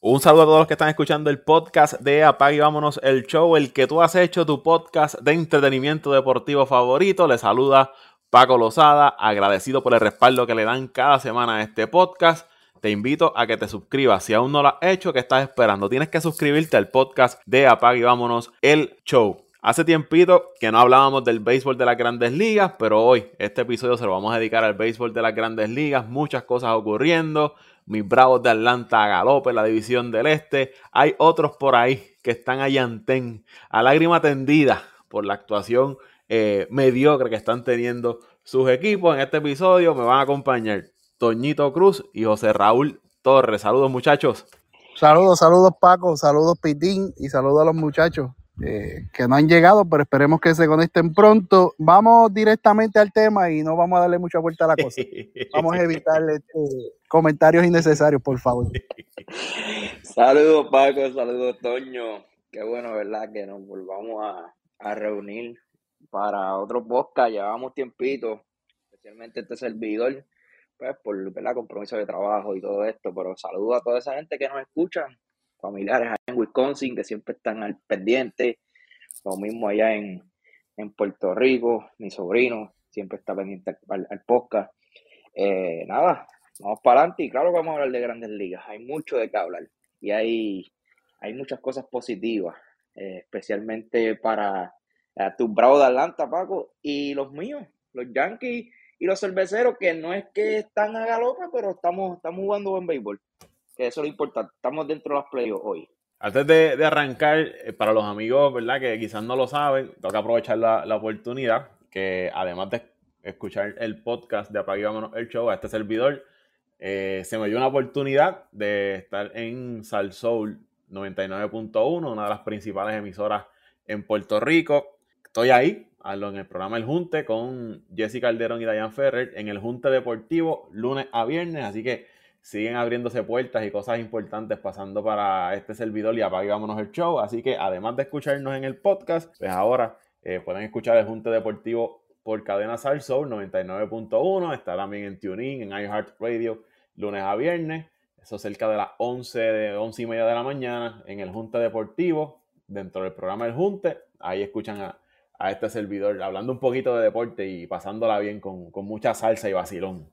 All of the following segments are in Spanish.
Un saludo a todos los que están escuchando el podcast de Apague y Vámonos el Show, el que tú has hecho tu podcast de entretenimiento deportivo favorito. Le saluda Paco Lozada, agradecido por el respaldo que le dan cada semana a este podcast. Te invito a que te suscribas. Si aún no lo has hecho, ¿qué estás esperando? Tienes que suscribirte al podcast de Apague y Vámonos el Show. Hace tiempito que no hablábamos del béisbol de las grandes ligas, pero hoy este episodio se lo vamos a dedicar al béisbol de las grandes ligas. Muchas cosas ocurriendo mis Bravos de Atlanta a galope la división del Este. Hay otros por ahí que están en a lágrima tendida por la actuación eh, mediocre que están teniendo sus equipos. En este episodio me van a acompañar Toñito Cruz y José Raúl Torres. Saludos muchachos. Saludos, saludos Paco, saludos Pitín y saludos a los muchachos. Eh, que no han llegado, pero esperemos que se conecten pronto. Vamos directamente al tema y no vamos a darle mucha vuelta a la cosa. Vamos a evitar este, comentarios innecesarios, por favor. saludos Paco, saludos Toño. Qué bueno, ¿verdad? Que nos volvamos a, reunir para otro podcast. Llevamos tiempito, especialmente este servidor, pues por ¿verdad? compromiso de trabajo y todo esto. Pero saludos a toda esa gente que nos escucha familiares en Wisconsin que siempre están al pendiente, lo mismo allá en, Puerto Rico, mi sobrino siempre está pendiente al, podcast. Eh, nada, vamos para adelante y claro que vamos a hablar de grandes ligas, hay mucho de qué hablar y hay, hay muchas cosas positivas, eh, especialmente para eh, tus bravos de Atlanta, Paco, y los míos, los Yankees y los cerveceros, que no es que están a galope, pero estamos, estamos jugando buen béisbol que eso es lo importante. Estamos dentro de los playoffs hoy. Antes de, arrancar, eh, para los amigos, ¿verdad? Que quizás no lo saben, tengo que aprovechar la, oportunidad que además de escuchar el podcast de Apague el Show a este servidor, eh, se me dio una oportunidad de estar en Salsoul 99.1, una de las principales emisoras en Puerto Rico. Estoy ahí, en el programa El Junte con Jessica Calderón y Diane Ferrer en el Junte Deportivo lunes a viernes, así que siguen abriéndose puertas y cosas importantes pasando para este servidor y apagámonos el show. Así que además de escucharnos en el podcast, pues ahora eh, pueden escuchar el Junte Deportivo por cadena Sal 99.1. Está también en TuneIn, en iHeartRadio, lunes a viernes. Eso cerca de las 11, de 11 y media de la mañana en el Junte Deportivo, dentro del programa El Junte. Ahí escuchan a, este servidor hablando un poquito de deporte y pasándola bien con, con mucha salsa y vacilón.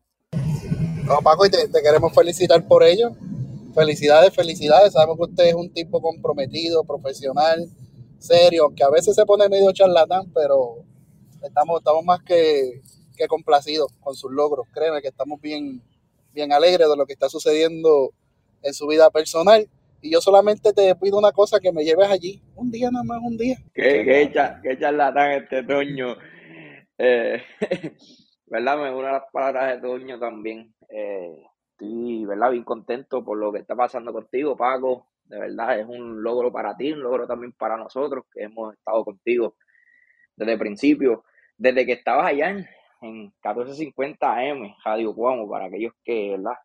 No, Paco, y te, queremos felicitar por ello. Felicidades, felicidades. Sabemos que usted es un tipo comprometido, profesional, serio, aunque a veces se pone medio charlatán, pero estamos, estamos más que, complacidos con sus logros. Créeme que estamos bien, bien alegres de lo que está sucediendo en su vida personal. Y yo solamente te pido una cosa, que me lleves allí. Un día nada más, un día. Qué, qué, charlatán este Toño. Eh, ¿Verdad? Me una de las palabras de Toño también. Eh, estoy, ¿verdad? Bien contento por lo que está pasando contigo, Paco. De verdad, es un logro para ti, un logro también para nosotros, que hemos estado contigo desde el principio, desde que estabas allá en, 1450 AM, Radio Cuamo, para aquellos que, ¿verdad?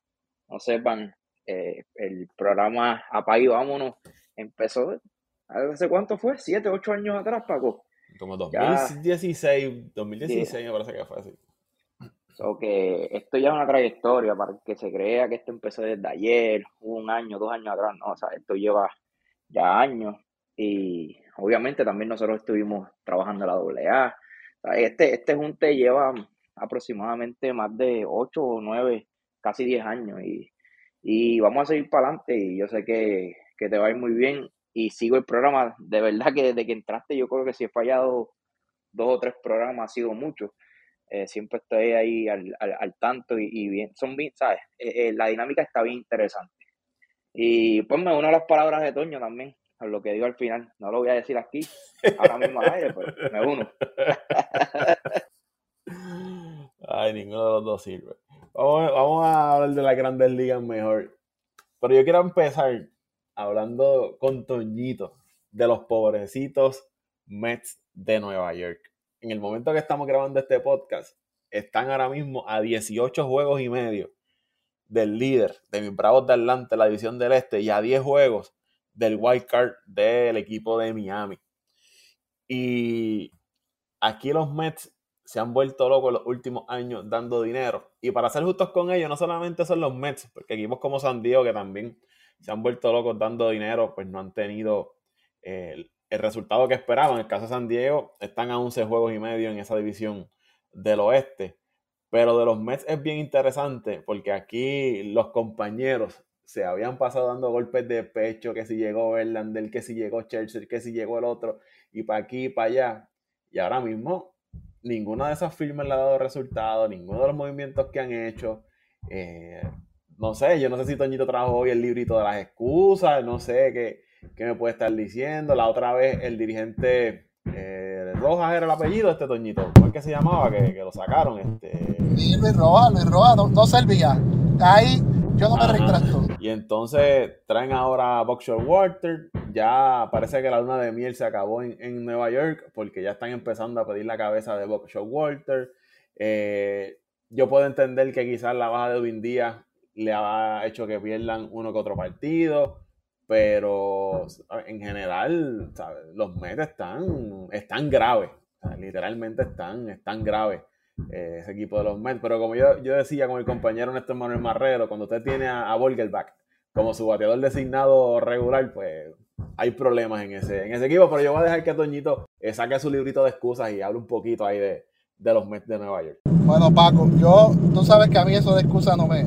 No sepan, eh, el programa Apague Vámonos empezó, ¿hace cuánto fue? ¿Siete, ocho años atrás, Paco? Como 2016, 2016 me parece que fue así. So que esto ya es una trayectoria para que se crea que esto empezó desde ayer, un año, dos años atrás, no, o sea, esto lleva ya años. Y obviamente también nosotros estuvimos trabajando la AA. este, este junte lleva aproximadamente más de ocho o nueve, casi diez años. Y, y vamos a seguir para adelante. Y yo sé que, que te va a ir muy bien. Y sigo el programa. De verdad que desde que entraste yo creo que si he fallado dos o tres programas ha sido mucho eh, siempre estoy ahí al, al, tanto y, bien, son bien, ¿sabes? Eh, eh, la dinámica está bien interesante. Y pues me uno a las palabras de Toño también, lo que digo al final. No lo voy a decir aquí, ahora mismo al aire, pero me uno. Ay, ninguno de los dos sirve. Vamos, vamos a hablar de las grandes ligas mejor. Pero yo quiero empezar hablando con Toñito de los pobrecitos Mets de Nueva York en el momento que estamos grabando este podcast, están ahora mismo a 18 juegos y medio del líder de mis Bravos de Atlanta, la división del Este, y a 10 juegos del wild card del equipo de Miami. Y aquí los Mets se han vuelto locos en los últimos años dando dinero. Y para ser justos con ellos, no solamente son los Mets, porque equipos como San Diego, que también se han vuelto locos dando dinero, pues no han tenido el, resultado que esperaban. En el caso de San Diego, están a 11 juegos y medio en esa división del oeste. Pero de los Mets es bien interesante porque aquí los compañeros se habían pasado dando golpes de pecho, que si llegó Verlander, que si llegó Churchill, que si llegó el otro, y para aquí y para allá. Y ahora mismo, ninguna de esas firmas le ha dado resultado, ninguno de los movimientos que han hecho. Eh, no sé, yo no sé si Toñito trajo hoy el librito de las excusas, no sé qué, qué me puede estar diciendo. La otra vez el dirigente eh, Rojas era el apellido este Toñito. ¿Cómo es que se llamaba? Que, lo sacaron. Este... Sí, Luis Rojas, Luis Rojas, no, servía. Ahí yo no me retracto. Y entonces traen ahora a Boxer Walter. Ya parece que la luna de miel se acabó en, Nueva York porque ya están empezando a pedir la cabeza de Boxer Walter. Eh, yo puedo entender que quizás la baja de Edwin Díaz le ha hecho que pierdan uno que otro partido pero en general los Mets están, están graves, literalmente están, están graves eh, ese equipo de los Mets, pero como yo, yo decía con mi compañero Néstor Manuel Marrero, cuando usted tiene a, a como su bateador designado regular, pues hay problemas en ese, en ese equipo, pero yo voy a dejar que Toñito eh, saque su librito de excusas y hable un poquito ahí de, de los Mets de Nueva York. Bueno, Paco, yo, tú sabes que a mí eso de excusas no me,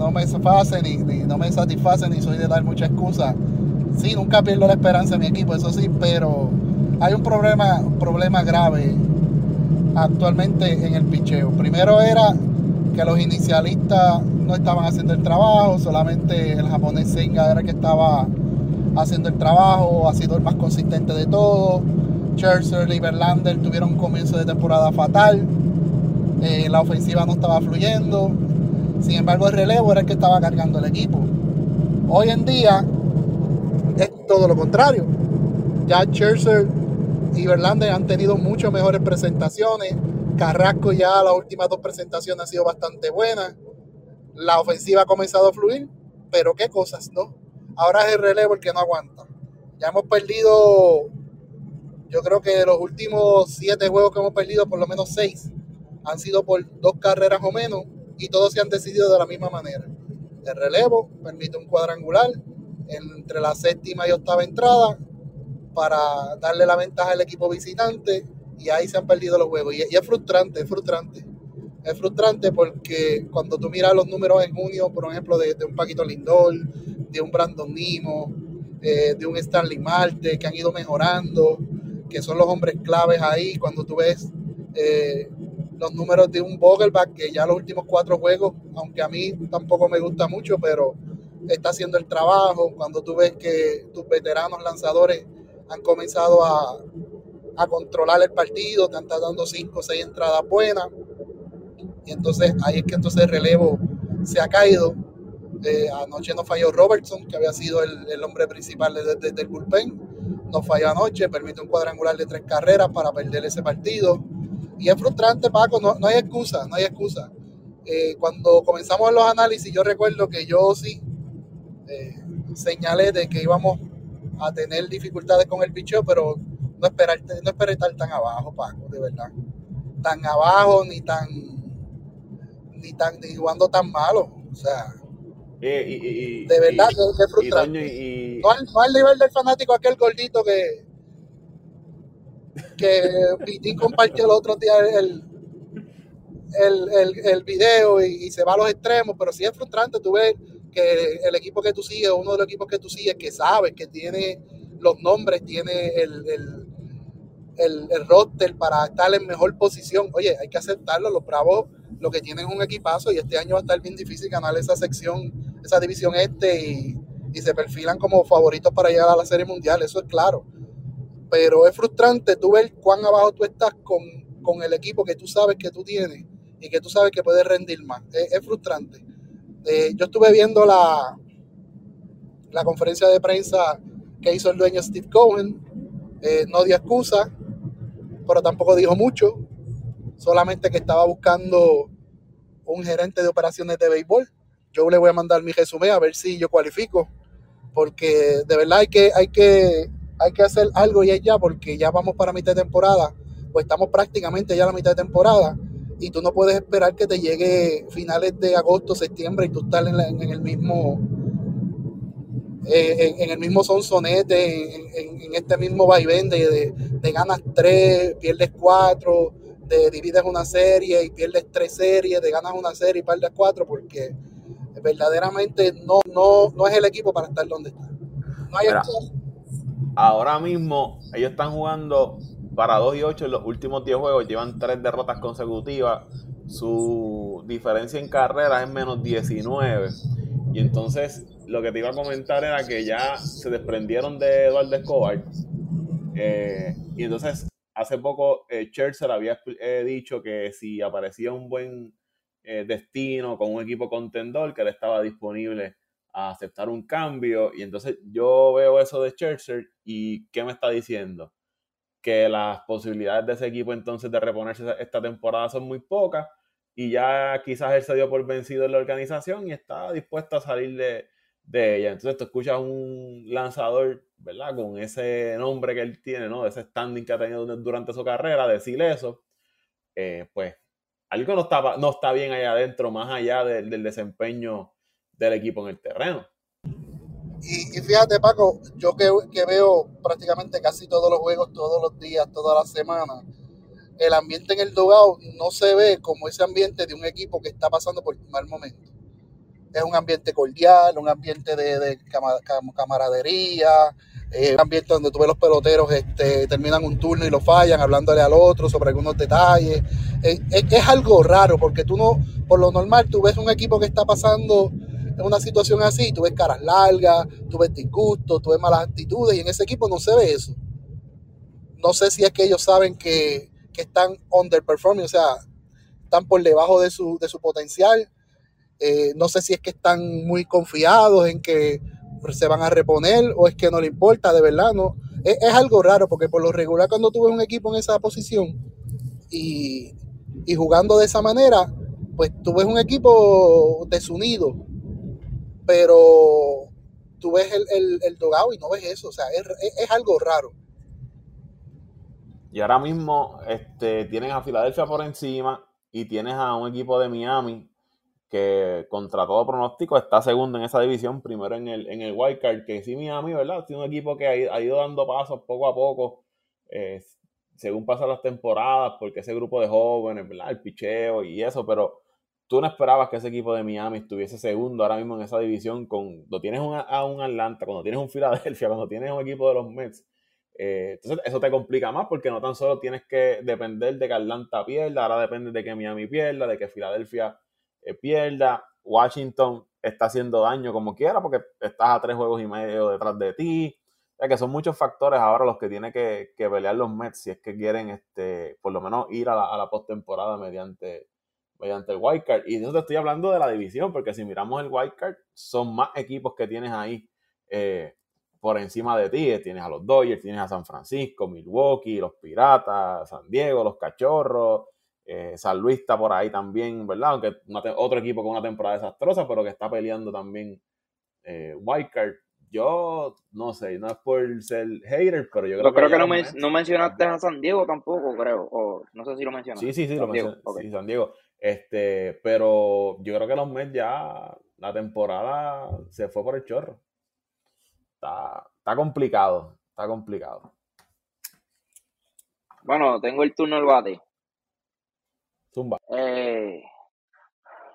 no me satisface ni, no me satisface ni soy de dar mucha excusa. Sí, nunca pierdo la esperanza en mi equipo, eso sí, pero hay un problema, problema grave actualmente en el picheo. Primero era que los inicialistas no estaban haciendo el trabajo, solamente el japonés Senga era el que estaba haciendo el trabajo, ha sido el más consistente de todos. Scherzer y Verlander tuvieron un comienzo de temporada fatal, eh, la ofensiva no estaba fluyendo, sin embargo, el relevo era el que estaba cargando el equipo. Hoy en día es todo lo contrario. Ya Scherzer y Verlander han tenido mucho mejores presentaciones. Carrasco ya las últimas dos presentaciones han sido bastante buenas. La ofensiva ha comenzado a fluir, pero qué cosas, ¿no? Ahora es el relevo el que no aguanta. Ya hemos perdido, yo creo que de los últimos siete juegos que hemos perdido, por lo menos seis, han sido por dos carreras o menos y todos se han decidido de la misma manera. El relevo permite un cuadrangular entre la séptima y octava entrada para darle la ventaja al equipo visitante y ahí se han perdido los juegos. Y, es frustrante, es frustrante. Es frustrante porque cuando tú miras los números en junio, por ejemplo, de, un Paquito Lindor, de un Brandon Nimo, eh, de un Stanley Marte, que han ido mejorando, que son los hombres claves ahí, cuando tú ves eh, los números de un Vogelback que ya los últimos cuatro juegos, aunque a mí tampoco me gusta mucho, pero está haciendo el trabajo. Cuando tú ves que tus veteranos lanzadores han comenzado a, controlar el partido, te estado dando cinco o seis entradas buenas. Y entonces ahí es que entonces el relevo se ha caído. Eh, anoche no falló Robertson, que había sido el, hombre principal desde el bullpen. No falló anoche, permite un cuadrangular de tres carreras para perder ese partido y es frustrante, Paco, no, no hay excusa, no hay excusa. Eh, cuando comenzamos los análisis, yo recuerdo que yo sí eh, señalé de que íbamos a tener dificultades con el picheo, pero no esperar, no esperé estar tan abajo, Paco, de verdad. Tan abajo, ni tan, ni tan, ni jugando tan malo. O sea, de verdad, es frustrante. no, al, no al nivel del fanático aquel gordito que, que Pitín compartió el otro día el, el, el, video y, se va a los extremos, pero sí es frustrante tú ves que el equipo que tú sigues, uno de los equipos que tú sigues, que sabes que tiene los nombres, tiene el, el, el, roster para estar en mejor posición. Oye, hay que aceptarlo, los Bravos lo que tienen es un equipazo y este año va a estar bien difícil ganar esa sección, esa división este y, y se perfilan como favoritos para llegar a la Serie Mundial, eso es claro pero es frustrante tú ver cuán abajo tú estás con, el equipo que tú sabes que tú tienes y que tú sabes que puedes rendir más. Es, frustrante. Eh, yo estuve viendo la, la conferencia de prensa que hizo el dueño Steve Cohen. Eh, no dio excusa, pero tampoco dijo mucho. Solamente que estaba buscando un gerente de operaciones de béisbol. Yo le voy a mandar mi resumen a ver si yo cualifico. Porque de verdad hay que, hay que hay que hacer algo y ya porque ya vamos para mitad de temporada, pues estamos prácticamente ya a la mitad de temporada y tú no puedes esperar que te llegue finales de agosto, septiembre y tú estar en, el mismo eh, en, el mismo sonsonete, en, en, este mismo vaivén de, de, ganas tres, pierdes cuatro, de divides una serie y pierdes tres series, de ganas una serie y pierdes cuatro, porque verdaderamente no, no, no es el equipo para estar donde está. No hay ahora mismo ellos están jugando para 2 y 8 en los últimos 10 juegos, llevan tres derrotas consecutivas, su diferencia en carrera es menos 19. Y entonces lo que te iba a comentar era que ya se desprendieron de Eduardo Escobar. Eh, y entonces hace poco eh, había eh, dicho que si aparecía un buen eh, destino con un equipo contendor, que él estaba disponible a aceptar un cambio. Y entonces yo veo eso de Churchill y ¿qué me está diciendo? Que las posibilidades de ese equipo entonces de reponerse esta temporada son muy pocas y ya quizás él se dio por vencido en la organización y está dispuesto a salir de, de ella. Entonces tú escuchas un lanzador, ¿verdad? Con ese nombre que él tiene, ¿no? De ese standing que ha tenido durante su carrera, decir eso, eh, pues algo no está, no está bien allá adentro, más allá del desempeño del equipo en el terreno. Y, fíjate, Paco, yo que, veo prácticamente casi todos los juegos, todos los días, todas las semanas, el ambiente en el dogado no se ve como ese ambiente de un equipo que está pasando por un mal momento es un ambiente cordial, un ambiente de, camaradería, eh, un ambiente donde tú ves los peloteros este, terminan un turno y lo fallan, hablándole al otro sobre algunos detalles. Eh, es, algo raro porque tú no, por lo normal, tú ves un equipo que está pasando en una situación así, tú ves caras largas, tú ves disgustos, tú ves malas actitudes y en ese equipo no se ve eso. No sé si es que ellos saben que, que están underperforming, o sea, están por debajo de su, de su potencial eh, no sé si es que están muy confiados en que se van a reponer o es que no le importa, de verdad, no. Es, algo raro porque por lo regular cuando tú ves un equipo en esa posición y, jugando de esa manera, pues tú ves un equipo desunido, pero tú ves el, el, el dogado y no ves eso, o sea, es, algo raro. Y ahora mismo este, tienes a Filadelfia por encima y tienes a un equipo de Miami que contra todo pronóstico está segundo en esa división, primero en el, en el wildcard, que sí Miami, ¿verdad? Tiene un equipo que ha, ido dando pasos poco a poco, según pasan las temporadas, porque ese grupo de jóvenes, ¿verdad? El picheo y eso, pero tú no esperabas que ese equipo de Miami estuviese segundo ahora mismo en esa división, con, cuando tienes un, a un Atlanta, cuando tienes un Filadelfia, cuando tienes un equipo de los Mets, eh, entonces eso te complica más porque no tan solo tienes que depender de que Atlanta pierda, ahora depende de que Miami pierda, de que Filadelfia eh, pierda. Washington está haciendo daño como quiera porque estás a tres juegos y medio detrás de ti. O que son muchos factores ahora los que tiene que, pelear los Mets si es que quieren este, por lo menos ir a la, a la postemporada mediante, mediante el wildcard. Y eso te estoy hablando de la división, porque si miramos el wildcard, son más equipos que tienes ahí eh, por encima de ti. Tienes a los Dodgers, tienes a San Francisco, Milwaukee, los Piratas, San Diego, los Cachorros, eh, San Luis está por ahí también, ¿verdad? Aunque otro equipo con una temporada desastrosa, pero que está peleando también eh, Wildcard. Yo no sé, no es por ser hater, pero yo creo que. creo que no, no, mencionaste a San Diego tampoco, creo. O no sé si lo mencionaste. Sí, sí, sí, lo mencioné. Sí, San Diego. Este, pero yo creo que los Mets ya, la temporada se fue por el chorro. Está, está complicado, está complicado. Bueno, tengo el turno del bate. Zumba. Eh,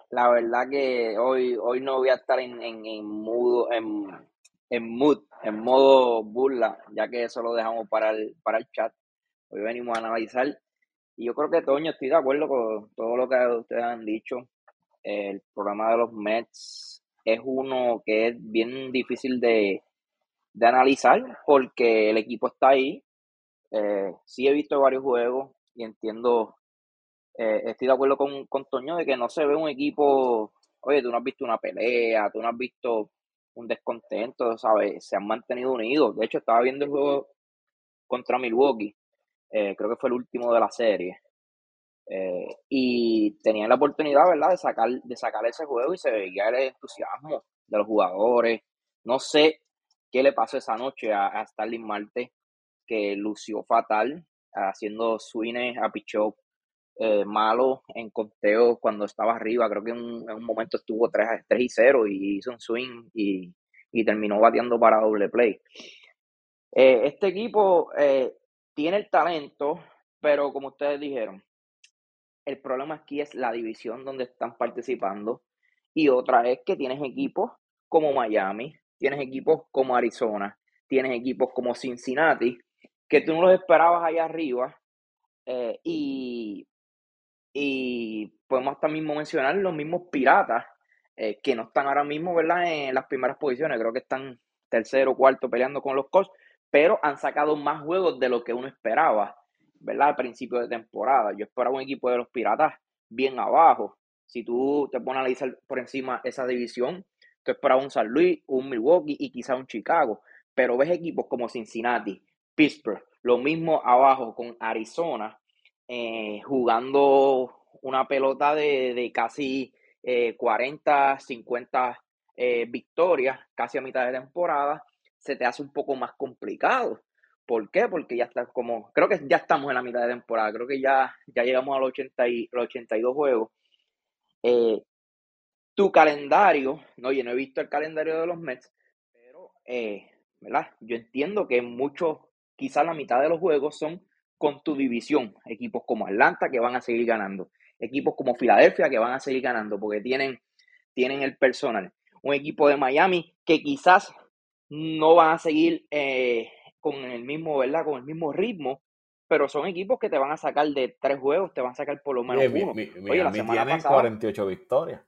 la verdad que hoy, hoy no voy a estar en, en, en mudo, en, en mood, en modo burla, ya que eso lo dejamos para el, para el chat. Hoy venimos a analizar. Y yo creo que, Toño, estoy de acuerdo con todo lo que ustedes han dicho. El programa de los Mets es uno que es bien difícil de, de analizar porque el equipo está ahí. Eh, sí he visto varios juegos y entiendo eh, estoy de acuerdo con, con Toño de que no se ve un equipo, oye, tú no has visto una pelea, tú no has visto un descontento, ¿sabes? Se han mantenido unidos. De hecho, estaba viendo el juego contra Milwaukee, eh, creo que fue el último de la serie. Eh, y tenían la oportunidad, ¿verdad?, de sacar, de sacar ese juego y se veía el entusiasmo de los jugadores. No sé qué le pasó esa noche a, a Starling Marte, que lució fatal, haciendo swings a Pichot eh, malo en conteo cuando estaba arriba. Creo que en un, momento estuvo 3, 3 y 0 y hizo un swing y, y terminó bateando para doble play. Eh, este equipo eh, tiene el talento, pero como ustedes dijeron, el problema aquí es la división donde están participando y otra es que tienes equipos como Miami, tienes equipos como Arizona, tienes equipos como Cincinnati, que tú no los esperabas allá arriba y, y podemos hasta mismo mencionar los mismos piratas eh, que no están ahora mismo, ¿verdad? En las primeras posiciones, creo que están tercero cuarto peleando con los Colts, pero han sacado más juegos de lo que uno esperaba, ¿verdad? Al principio de temporada. Yo esperaba un equipo de los Piratas bien abajo. Si tú te pones a analizar por encima esa división, tú esperabas un San Luis, un Milwaukee y quizá un Chicago, pero ves equipos como Cincinnati, Pittsburgh, lo mismo abajo con Arizona, eh, jugando una pelota de, de casi 40, eh, 50 eh, victorias casi a mitad de temporada, se te hace un poco más complicado. ¿Por qué? Porque ya está como, creo que ya estamos en la mitad de temporada, creo que ya, ya llegamos a los, 80 y, los 82 juegos. Eh, tu calendario, no, yo no he visto el calendario de los Mets, pero, ¿verdad? Yo entiendo que muchos, quizás la mitad de los juegos son con tu división, equipos como Atlanta que van a seguir ganando, equipos como Filadelfia que van a seguir ganando porque tienen, tienen el personal. Un equipo de Miami que quizás no van a seguir eh, con el mismo, ¿verdad? Con el mismo ritmo, pero son equipos que te van a sacar de tres juegos, te van a sacar por lo menos uno. Oye, la semana pasada, 48 victorias.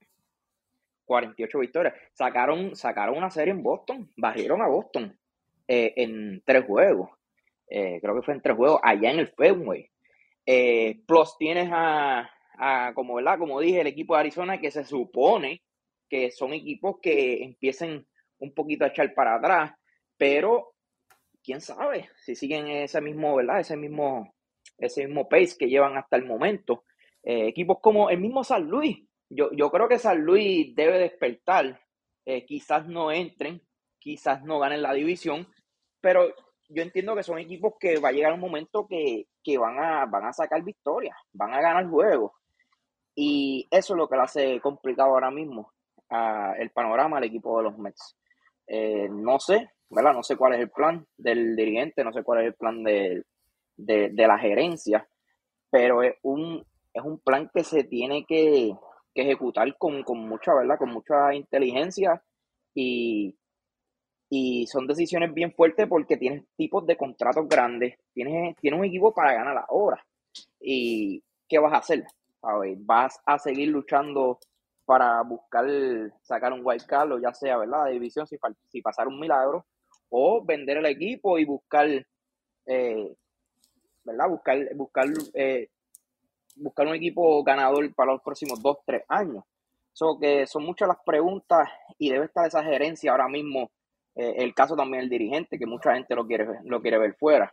48 victorias. Sacaron, sacaron una serie en Boston, barrieron a Boston eh, en tres juegos. Eh, creo que fue en tres juegos allá en el Fenway. plus tienes a, como, ¿verdad? como dije, el equipo de Arizona que se supone que son equipos que empiecen un poquito a echar para atrás, pero quién sabe si siguen ese mismo, ¿verdad? Ese mismo, ese mismo pace que llevan hasta el momento. Eh, equipos como el mismo San Luis, yo, yo creo que San Luis debe despertar, eh, quizás no entren, quizás no ganen la división, pero yo entiendo que son equipos que va a llegar un momento que, que van, a, van a sacar victorias, van a ganar juegos. Y eso es lo que lo hace complicado ahora mismo el panorama al equipo de los Mets. Eh, no sé, ¿verdad? No sé cuál es el plan del dirigente, no sé cuál es el plan de, la gerencia, pero es un, es un plan que se tiene que, ejecutar con, mucha, ¿verdad? Con mucha inteligencia y, y son decisiones bien fuertes porque tienes tipos de contratos grandes, tienes, tienes un equipo para ganar la hora. ¿Y qué vas a hacer? ver, vas a seguir luchando para buscar sacar un wild card, o ya sea, ¿verdad? De división, si, si pasar un milagro, o vender el equipo y buscar, eh, ¿verdad? Buscar, buscar, eh, buscar un equipo ganador para los próximos dos, tres años. So que son muchas las preguntas y debe estar esa gerencia ahora mismo. Eh, el caso también del dirigente, que mucha gente lo quiere, lo quiere ver fuera.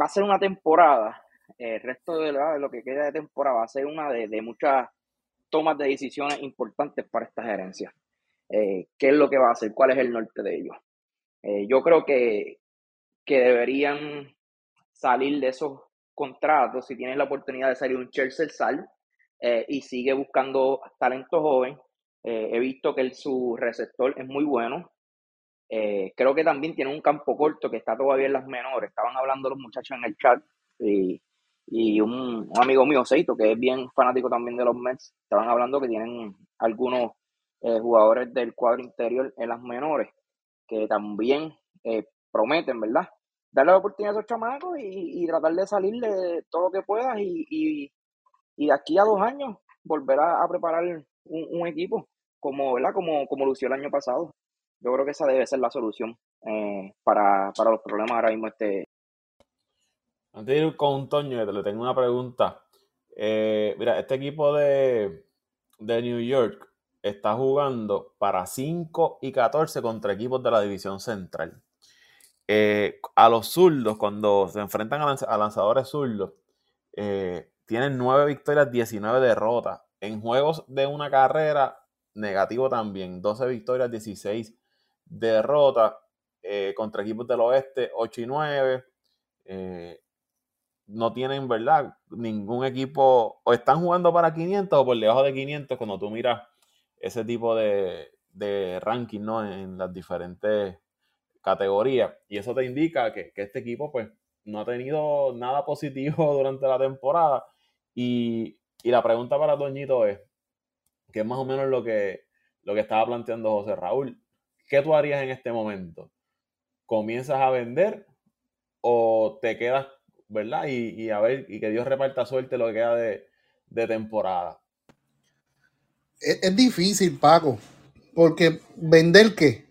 va a ser una temporada el resto de, lo que queda de temporada va a ser una de, muchas tomas de decisiones importantes para esta gerencia. Eh, ¿Qué es lo que va a hacer? ¿Cuál es el norte de ellos? Eh, yo creo que, que deberían salir de esos contratos. Si tienes la oportunidad de salir un Chelsea, sal eh, y sigue buscando talento joven. He visto que su receptor es muy bueno. creo que también tiene un campo corto que está todavía en las menores. Estaban hablando los muchachos en el chat y y un, amigo mío, Seito, que es bien fanático también de los Mets, estaban hablando que tienen algunos eh, jugadores del cuadro interior en las menores que también eh, prometen, ¿verdad? Darle la oportunidad a esos chamacos y, tratar de salir de todo lo que puedas y, de aquí a dos años volver a, preparar un, equipo como, ¿verdad? Como, como lució el año pasado. Yo creo que esa debe ser la solución eh, para, para los problemas ahora mismo este, antes de ir con Toño, le tengo una pregunta. Eh, mira, este equipo de, New York está jugando para 5 y 14 contra equipos de la división central. Eh, a los zurdos, cuando se enfrentan a, lanzadores zurdos, tienen 9 victorias, 19 derrotas. En juegos de una carrera, negativo también. 12 victorias, 16 derrotas. contra equipos del oeste, 8 y 9 no tienen, ¿verdad? Ningún equipo, o están jugando para 500 o por debajo de 500 cuando tú miras ese tipo de, de ranking, ¿no? En las diferentes categorías. Y eso te indica que, este equipo, pues, no ha tenido nada positivo durante la temporada. Y, la pregunta para Toñito es, que es más o menos lo que, lo que estaba planteando José Raúl, ¿qué tú harías en este momento? ¿Comienzas a vender o te quedas, verdad? Y, a ver, y que Dios reparta suerte lo que queda de, temporada. Es, difícil, Paco, porque vender qué?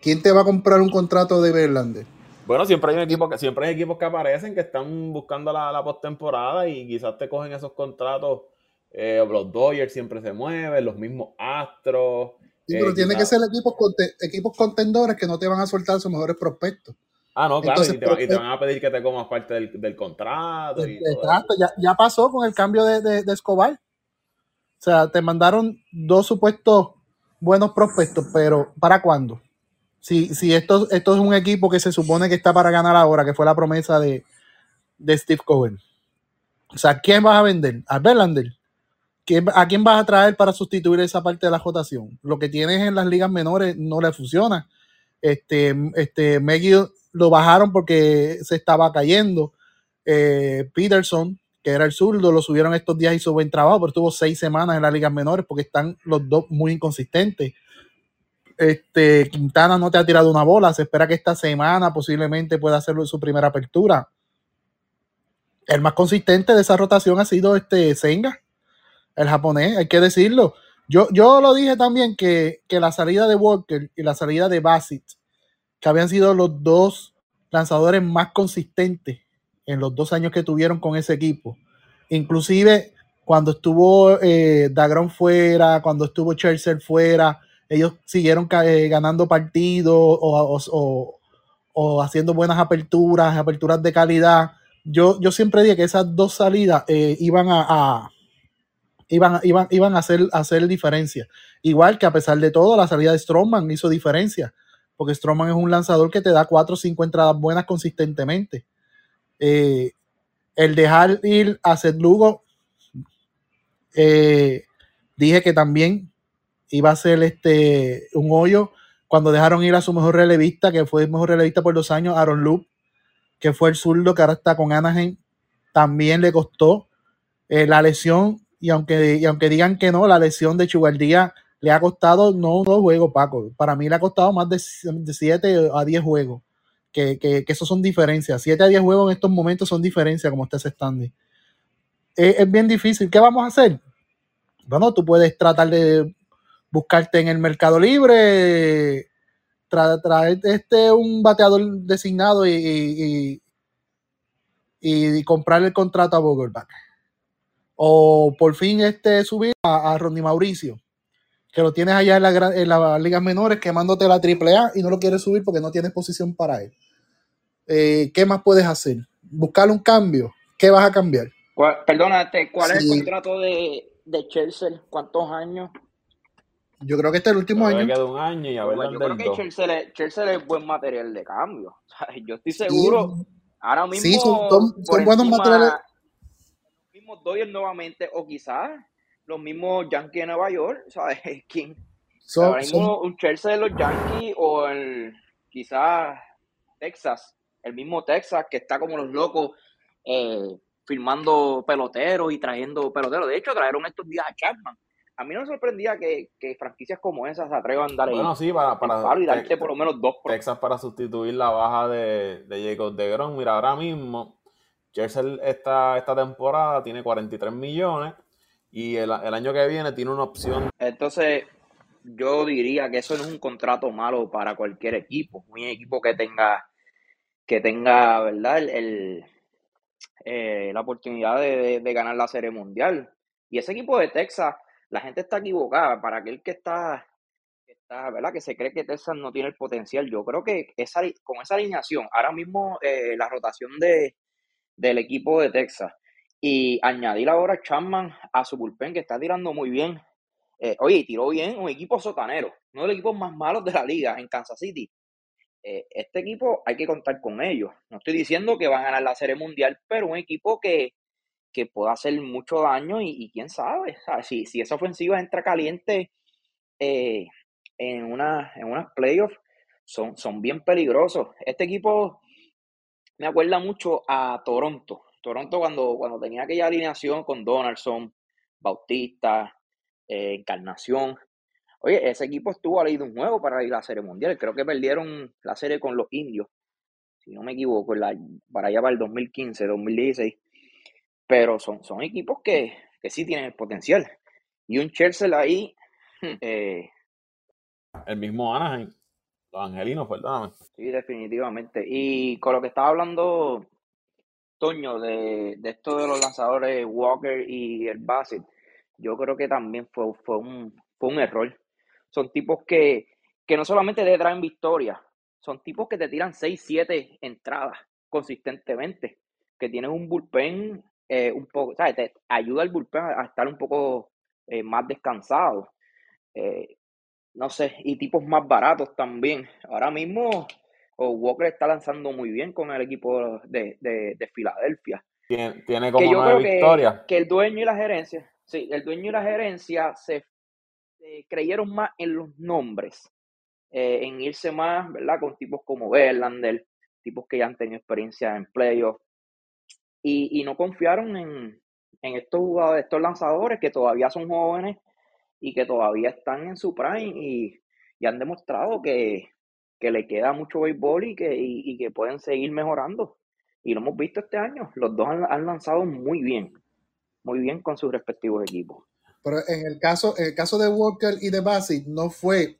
¿Quién te va a comprar un contrato de Verlander? Bueno, siempre hay un equipo que siempre hay equipos que aparecen que están buscando la, la postemporada y quizás te cogen esos contratos. Eh, los Dodgers siempre se mueven, los mismos Astros. Sí, pero eh, tiene que ser equipos, equipos contendores que no te van a soltar sus mejores prospectos. Ah, no, claro, y, te, van a pedir que te comas parte del, contrato. exacto, ya, ya, pasó con el cambio de, de, Escobar. O sea, te mandaron dos supuestos buenos prospectos, pero ¿para cuándo? Si, si esto, esto es un equipo que se supone que está para ganar ahora, que fue la promesa de, Steve Cohen. O sea, ¿quién vas a vender? ¿A Verlander? ¿A quién vas a traer para sustituir esa parte de la rotación? Lo que tienes en las ligas menores no le funciona. Este, este, lo bajaron porque se estaba cayendo. Eh, Peterson, que era el zurdo, lo subieron estos días y hizo buen trabajo, pero estuvo seis semanas en las ligas menores porque están los dos muy inconsistentes. Este, Quintana no te ha tirado una bola. Se espera que esta semana posiblemente pueda hacerlo en su primera apertura. El más consistente de esa rotación ha sido este Senga, el japonés, hay que decirlo. Yo, yo lo dije también que, la salida de Walker y la salida de Bassett, que habían sido los dos lanzadores más consistentes en los dos años que tuvieron con ese equipo. Inclusive cuando estuvo eh, Dagron fuera, cuando estuvo Chelsea fuera, ellos siguieron eh, ganando partidos o, haciendo buenas aperturas, aperturas de calidad. Yo, yo siempre dije que esas dos salidas eh, iban a, iban, iban, iban, a, hacer, hacer diferencia. Igual que a pesar de todo, la salida de Strongman hizo diferencia, porque Strongman es un lanzador que te da cuatro o cinco entradas buenas consistentemente. Eh, el dejar ir a Seth Lugo, dije que también iba a ser este, un hoyo cuando dejaron ir a su mejor relevista, que fue el mejor relevista por dos años, Aaron Loop, que fue el zurdo que ahora está con Anaheim, también le costó eh, la lesión, y aunque, aunque digan que no, la lesión de Chubaldía le ha costado no dos juegos, Paco. Para mí le ha costado más de 7 a 10 juegos. Que, que, que eso son diferencias. 7 a 10 juegos en estos momentos son diferencias, como está ese standing. es bien difícil. ¿Qué vamos a hacer? Bueno, tú puedes tratar de buscarte en el Mercado Libre, traer este un bateador designado y, y, comprar el contrato a Vogelbach. O por fin este subir a, a Ronnie Mauricio, que lo tienes allá en, la, en las ligas menores quemándote la AAA y no lo quieres subir porque no tienes posición para él. Eh, ¿Qué más puedes hacer? Buscar un cambio. ¿Qué vas a cambiar? Perdónate, ¿cuál es el contrato de, de Chelsea? ¿Cuántos años? Yo creo que este es el último año. un año y a yo creo que Chelsea, Chelsea, es buen material de cambio. yo estoy seguro. ahora mismo. Sí, son, buenos materiales. Mismos Dodgers nuevamente, o quizás los mismos Yankees de Nueva York. ¿Sabes? ¿Quién? ahora mismo un Chelsea de los Yankees o el, quizás Texas. El mismo Texas que está como los locos. Eh, firmando peloteros y trayendo peloteros. De hecho, trajeron estos días a Chapman a mí no me sorprendía que, franquicias como esas se atrevan a dar bueno, sí, para, para y darte por lo menos dos. Texas para sustituir la baja de, de Jacob de Grom. Mira, ahora mismo, Jersey esta, esta temporada tiene 43 millones y el, año que viene tiene una opción. Entonces, yo diría que eso no es un contrato malo para cualquier equipo. Un equipo que tenga, que tenga, ¿verdad? El, eh, la oportunidad de ganar la Serie Mundial. Y ese equipo de Texas la gente está equivocada. Para aquel que está, está, ¿verdad? Que se cree que Texas no tiene el potencial. Yo creo que esa, con esa alineación, ahora mismo eh, la rotación de, del equipo de Texas y añadir ahora Chapman a su bullpen que está tirando muy bien. Eh, oye, tiró bien un equipo sotanero, uno de los equipos más malos de la liga en Kansas City. Eh, este equipo hay que contar con ellos. No estoy diciendo que van a ganar la Serie Mundial, pero un equipo que, que pueda hacer mucho daño y, quién sabe, si, si esa ofensiva entra caliente, eh, en, una, en unas playoffs son, son bien peligrosos. Este equipo me acuerda mucho a Toronto. Toronto cuando, cuando tenía aquella alineación con Donaldson, Bautista, eh, Encarnación. Oye, ese equipo estuvo a de un juego para ir a la Serie Mundial. Creo que perdieron la serie con los indios, si no me equivoco, la, para allá para el 2015, 2016. Pero son, son equipos que, que sí tienen el potencial. Y un Chelsea ahí. Hmm, eh, el mismo Anaheim. Los angelinos, perdóname. Sí, definitivamente. Y con lo que estaba hablando Toño de, de esto de los lanzadores Walker y el Bassett, yo creo que también fue, fue, un, fue un error. Son tipos que, que no solamente te traen victoria, son tipos que te tiran 6, 7 entradas consistentemente, que tienen un bullpen eh, un poco, ¿sabes? Te ayuda el bullpen a, estar un poco eh, más descansado. Eh, no sé, y tipos más baratos también. Ahora mismo Walker está lanzando muy bien con el equipo de, de, Filadelfia. Tiene, como una victoria. Que, el dueño y la gerencia, sí, el dueño y la gerencia se creyeron más en los nombres, en irse más, ¿verdad? Con tipos como Verlander, tipos que ya han tenido experiencia en playoffs, y, no confiaron en, estos jugadores, estos lanzadores que todavía son jóvenes y que todavía están en su prime y, han demostrado que, le queda mucho béisbol y que, y, que pueden seguir mejorando. Y lo hemos visto este año. Los dos han, lanzado muy bien, muy bien con sus respectivos equipos. Pero en el caso, en el caso de Walker y de Bassett, no fue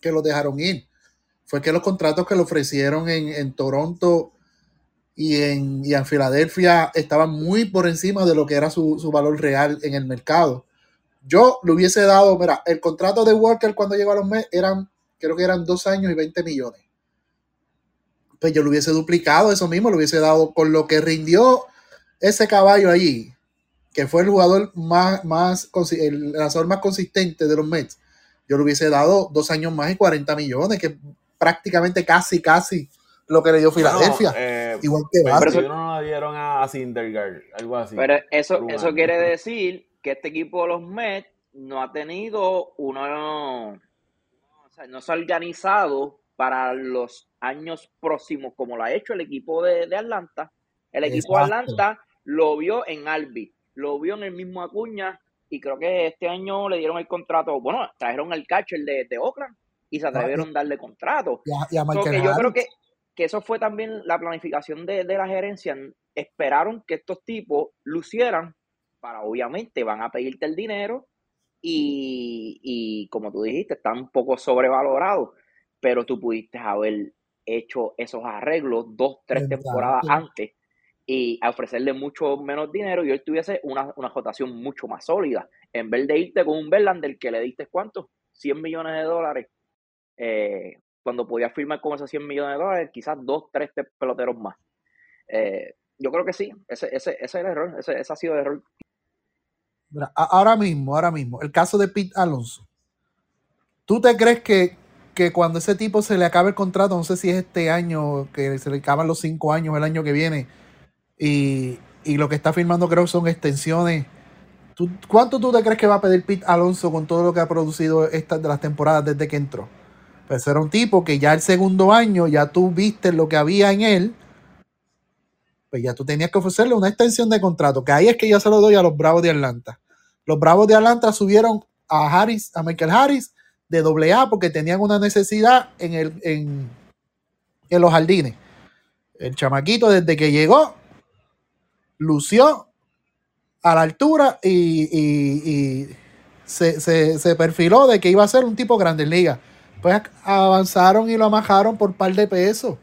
que lo dejaron ir. Fue que los contratos que le ofrecieron en, en Toronto y en, y en Filadelfia estaban muy por encima de lo que era su, valor real en el mercado. Yo le hubiese dado, mira, el contrato de Walker cuando llegó a los meses eran, creo que eran dos años y 20 millones. Pues yo lo hubiese duplicado eso mismo, lo hubiese dado con lo que rindió ese caballo allí, que fue el jugador más, más, el lanzador más consistente de los Mets. Yo le hubiese dado dos años más y 40 millones, que prácticamente casi, casi lo que le dio Filadelfia. Eh, igual que Pero eso no lo dieron a, Sindergaard, algo así. Pero eso, eso quiere decir que este equipo de los Mets no ha tenido uno, o sea, no se ha organizado para los años próximos como lo ha hecho el equipo de, Atlanta. El equipo de Atlanta lo vio en Albi, lo vio en el mismo Acuña y creo que este año le dieron el contrato, bueno, trajeron el catcher de, de Oakland y se atrevieron a darle contrato. Y a, yo creo que que eso fue también la planificación de, la gerencia. Esperaron que estos tipos lucieran para, obviamente, van a pedirte el dinero y, como tú dijiste, están un poco sobrevalorados, pero tú pudiste haber hecho esos arreglos dos, tres temporadas antes y ofrecerle mucho menos dinero y hoy tuviese una, una rotación mucho más sólida. En vez de irte con un Verlander que le diste cuánto, 100 millones de dólares, eh, cuando podía firmar con esos 100 millones de dólares, quizás dos, tres peloteros más. Eh, yo creo que sí, ese, ese, ese es el error, ese, ha sido el error. Ahora mismo, ahora mismo, el caso de Pete Alonso. ¿Tú te crees que, que cuando ese tipo se le acabe el contrato, no sé si es este año, que se le acaban los cinco años el año que viene, y, y lo que está firmando creo son extensiones. ¿Cuánto tú te crees que va a pedir Pete Alonso con todo lo que ha producido estas de las temporadas desde que entró? Pues era un tipo que ya el segundo año ya tú viste lo que había en él, pues ya tú tenías que ofrecerle una extensión de contrato, que ahí es que yo se lo doy a los Bravos de Atlanta. Los Bravos de Atlanta subieron a Harris, a Michael Harris de doble A porque tenían una necesidad en, el, en, los jardines. El chamaquito desde que llegó lució a la altura y, se, se, perfiló de que iba a ser un tipo grande en liga pues avanzaron y lo amajaron por par de pesos.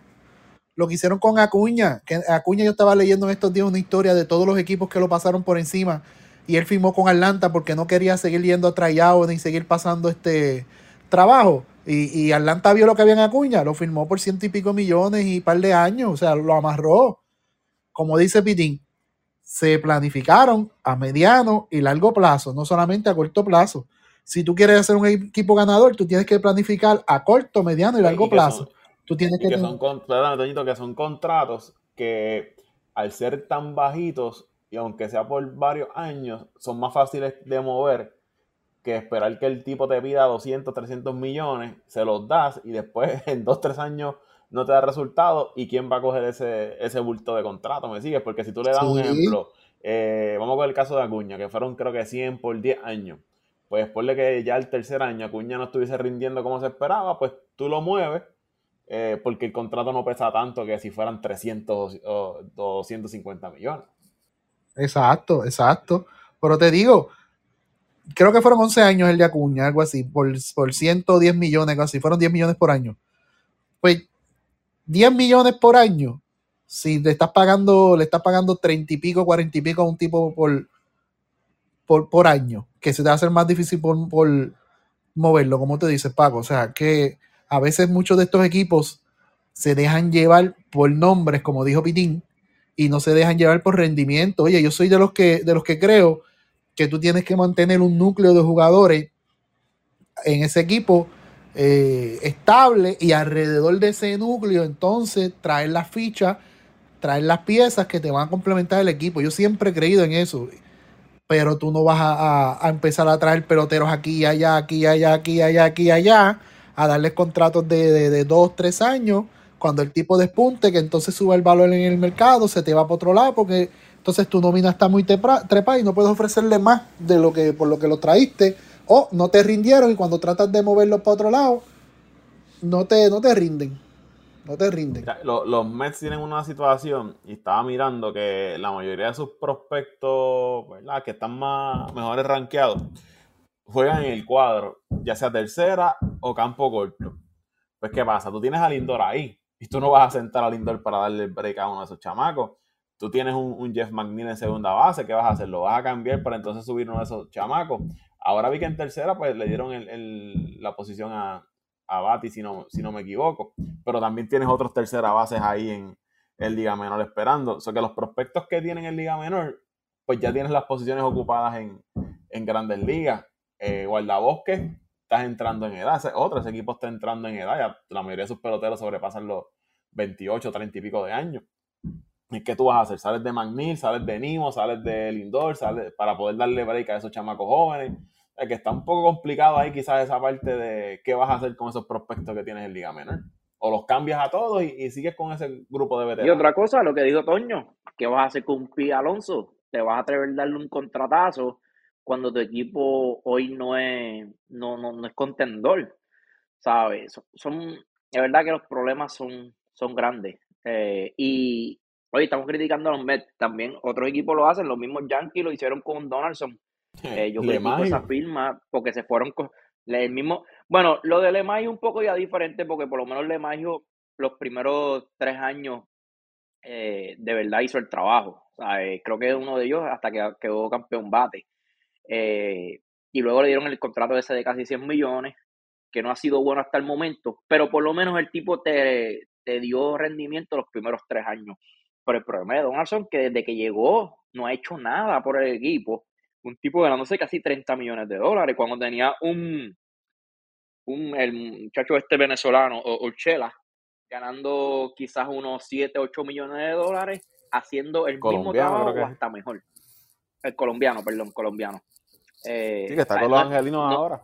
Lo que hicieron con Acuña, que Acuña yo estaba leyendo en estos días una historia de todos los equipos que lo pasaron por encima y él firmó con Atlanta porque no quería seguir yendo a tryout ni seguir pasando este trabajo. Y, Atlanta vio lo que había en Acuña, lo firmó por ciento y pico millones y par de años, o sea, lo amarró. Como dice Pitín, se planificaron a mediano y largo plazo, no solamente a corto plazo si tú quieres hacer un equipo ganador, tú tienes que planificar a corto, mediano y largo plazo. tú tienes que, que son, que son contratos que al ser tan bajitos y aunque sea por varios años, son más fáciles de mover que esperar que el tipo te pida 200, 300 millones, se los das y después en dos, tres años no te da resultado y quién va a coger ese, ese bulto de contrato, ¿me sigues? Porque si tú le das un ejemplo, eh, vamos con el caso de Acuña, que fueron creo que 100 por 10 años, pues después de que ya el tercer año Acuña no estuviese rindiendo como se esperaba, pues tú lo mueves eh, porque el contrato no pesa tanto que si fueran 300 o 250 millones. Exacto, exacto. Pero te digo, creo que fueron 11 años el de Acuña, algo así, por, por 110 millones, así, fueron 10 millones por año. Pues 10 millones por año, si le estás pagando, le estás pagando 30 y pico, 40 y pico a un tipo por, por, por año, que se te va a hacer más difícil por, moverlo, como te dices, Paco. O sea, que a veces muchos de estos equipos se dejan llevar por nombres, como dijo Pitín, y no se dejan llevar por rendimiento. Oye, yo soy de los que, de los que creo que tú tienes que mantener un núcleo de jugadores en ese equipo eh, estable y alrededor de ese núcleo entonces traer las fichas, traer las piezas que te van a complementar el equipo. Yo siempre he creído en eso, pero tú no vas a, empezar a traer peloteros aquí, allá, aquí, allá, aquí, allá, aquí, allá, a darles contratos de, de, dos, tres años, cuando el tipo despunte, que entonces sube el valor en el mercado, se te va para otro lado porque entonces tu nómina está muy trepa y no puedes ofrecerle más de lo que por lo que lo traíste o no te rindieron y cuando tratas de moverlo para otro lado no te, no te rinden. No te rinden. Los, Mets tienen una situación y estaba mirando que la mayoría de sus prospectos, que están más mejores rankeados, juegan en el cuadro, ya sea tercera o campo corto. Pues, ¿qué pasa? Tú tienes a Lindor ahí y tú no vas a sentar a Lindor para darle el break a uno de esos chamacos tú tienes un, Jeff McNeil en segunda base, ¿qué vas a hacer? ¿Lo vas a cambiar para entonces subir uno de esos chamacos? Ahora vi que en tercera, pues le dieron la posición a, a Bati, si no, si no me equivoco. Pero también tienes otros tercera bases ahí en el Liga Menor esperando. O sea que los prospectos que tienen en Liga Menor, pues ya tienes las posiciones ocupadas en, Grandes Ligas. Eh, Guardabosque, estás entrando en edad. Otros equipos están entrando en edad. Ya la mayoría de sus peloteros sobrepasan los 28, 30 y pico de años. ¿Y qué tú vas a hacer? ¿Sales de McNeil, sales de Nimo, sales de Lindor, sales para poder darle break a esos chamacos jóvenes? Es que está un poco complicado ahí quizás esa parte de qué vas a hacer con esos prospectos que tienes en Liga Menor. O los cambias a todos y, sigues con ese grupo de veteranos. Y otra cosa, lo que dijo Toño, ¿qué vas a hacer con Pi Alonso? ¿Te vas a atrever a darle un contratazo cuando tu equipo hoy no es, no, no, es contendor? ¿Sabes? Son, es verdad que los problemas son, son grandes. Eh, y, Oye, estamos criticando a los Mets. También otros equipos lo hacen. Los mismos Yankees lo hicieron con Donaldson. Eh, yo critico esa firma porque se fueron con el mismo. Bueno, lo de LeMahieu un poco ya diferente porque por lo menos LeMahieu los primeros tres años eh, de verdad hizo el trabajo. O sea, eh, creo que es uno de ellos hasta que quedó campeón bate. Y luego le dieron el contrato ese de casi 100 millones, que no ha sido bueno hasta el momento, pero por lo menos el tipo te, te dio rendimiento los primeros tres años. Pero el problema de Donaldson que desde que llegó no ha hecho nada por el equipo. Un tipo ganándose casi 30 millones de dólares cuando tenía un, un el muchacho este venezolano, Urchela, ganando quizás unos 7, 8 millones de dólares, haciendo el mismo trabajo o hasta mejor. El colombiano, perdón, colombiano. Eh, sí, que está con los angelinos ahora.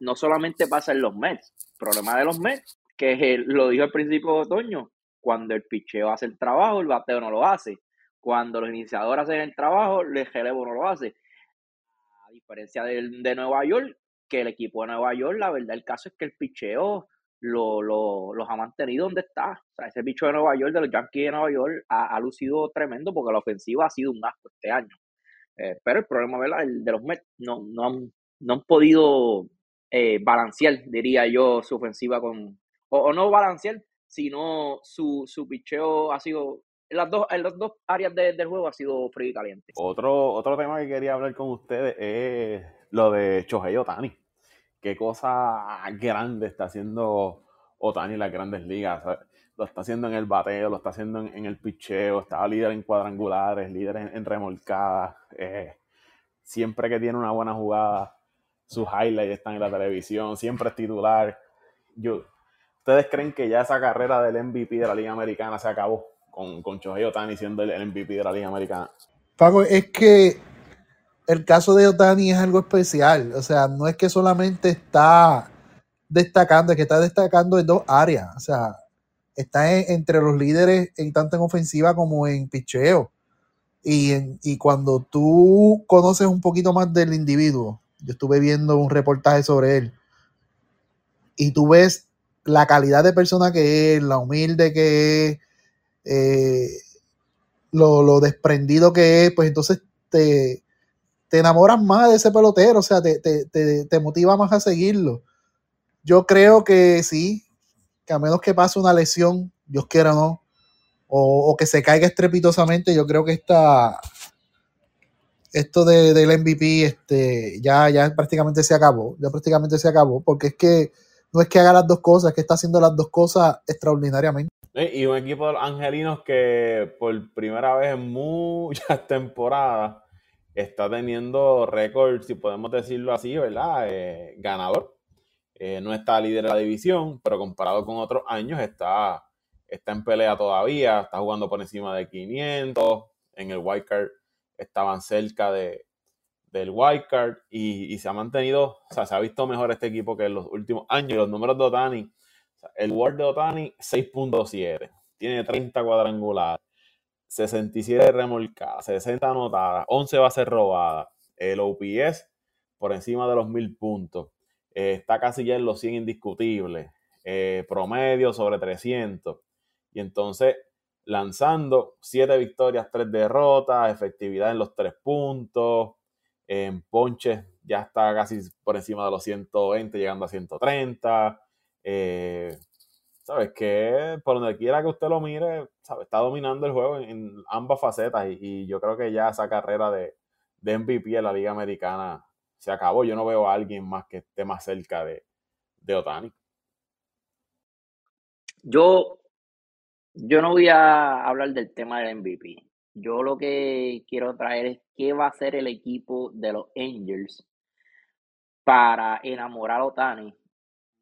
No solamente pasa en los Mets. El problema de los Mets, que lo dijo al principio de otoño, cuando el picheo hace el trabajo, el bateo no lo hace. Cuando los iniciadores hacen el trabajo, el relevo no lo hace. A diferencia de, de, Nueva York, que el equipo de Nueva York, la verdad, el caso es que el picheo lo, los ha mantenido donde está. O sea, ese picheo de Nueva York, de los Yankees de Nueva York, ha, lucido tremendo porque la ofensiva ha sido un asco este año. Eh, pero el problema, ¿verdad? El de los Mets no, no, han, no han podido eh, balancear, diría yo, su ofensiva con. O, no balancear, sino su, su picheo ha sido en las dos, en las dos áreas del juego ha sido frío y caliente. Otro, otro tema que quería hablar con ustedes es lo de Shohei Otani. Qué cosa grande está haciendo Otani en las grandes ligas. Lo está haciendo en el bateo, lo está haciendo en, el picheo, está líder en cuadrangulares, líder en, remolcadas. Eh, siempre que tiene una buena jugada, sus highlights están en la televisión, siempre es titular. Yo, ¿Ustedes creen que ya esa carrera del MVP de la Liga Americana se acabó con, con Otani siendo el MVP de la Liga Americana? Paco, es que el caso de Otani es algo especial. O sea, no es que solamente está destacando, es que está destacando en dos áreas. O sea, está entre los líderes en tanto en ofensiva como en picheo. Y, y cuando tú conoces un poquito más del individuo, yo estuve viendo un reportaje sobre él, y tú ves la calidad de persona que es, la humilde que es, eh, lo, desprendido que es, pues entonces te, te enamoras más de ese pelotero, o sea, te, te, motiva más a seguirlo. Yo creo que sí, que a menos que pase una lesión, Dios quiera no, o, o que se caiga estrepitosamente, yo creo que esta, esto de, del MVP este, ya, ya prácticamente se acabó, ya prácticamente se acabó, porque es que no es que haga las dos cosas, es que está haciendo las dos cosas extraordinariamente. Y un equipo de los angelinos que por primera vez en muchas temporadas está teniendo récord, si podemos decirlo así, ¿verdad? Eh, ganador. Eh, no está líder de la división, pero comparado con otros años está, está en pelea todavía, está jugando por encima de 500, en el wildcard estaban cerca de, del wildcard y, y se ha mantenido, o sea, se ha visto mejor este equipo que en los últimos años. Los números de Otani, el World de Otani 6.7, tiene 30 cuadrangulares, 67 remolcadas, 60 anotadas, 11 bases robadas, el OPS por encima de los 1000 puntos, eh, está casi ya en los 100 indiscutibles, eh, promedio sobre 300. Y entonces lanzando 7 victorias, 3 derrotas, efectividad en los 3 puntos, en ponches ya está casi por encima de los 120, llegando a 130. Eh, ¿Sabes? Que por donde quiera que usted lo mire, está dominando el juego en, ambas facetas. Y, yo creo que ya esa carrera de, de, MVP en la Liga Americana se acabó. Yo no veo a alguien más que esté más cerca de, de Otani. Yo, yo no voy a hablar del tema del MVP. Yo lo que quiero traer es qué va a hacer el equipo de los Angels para enamorar a Otani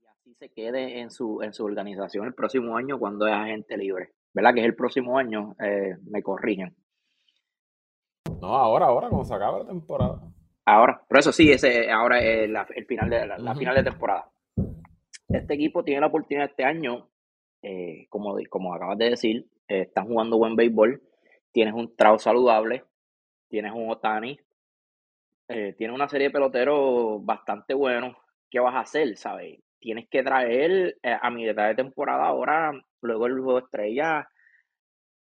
y así se quede en su, en su organización el próximo año cuando es agente libre. ¿Verdad? Que es el próximo año, eh, me corrigen. No, ahora, ahora, cuando se acaba la temporada. Ahora, pero eso sí, ese ahora es el final de la, final de temporada. Este equipo tiene la oportunidad este año, eh, como, como acabas de decir, eh, están jugando buen béisbol tienes un Trout saludable, tienes un Otani, eh, tienes una serie de peloteros bastante buenos. ¿Qué vas a hacer? ¿Sabes? Tienes que traer eh, a mi detalle de temporada ahora, luego el juego estrella,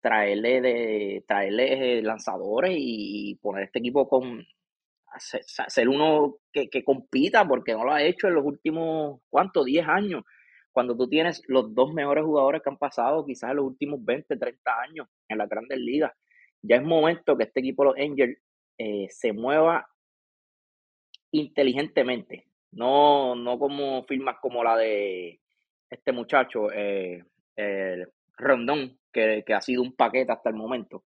traerle de traerle lanzadores y, poner este equipo con ser, uno que, que, compita porque no lo ha hecho en los últimos, ¿cuántos? 10 años. Cuando tú tienes los dos mejores jugadores que han pasado quizás en los últimos 20, 30 años en las grandes ligas ya es momento que este equipo, los Angels, eh, se mueva inteligentemente, no, no como firmas como la de este muchacho, eh, Rondón, que, ha sido un paquete hasta el momento.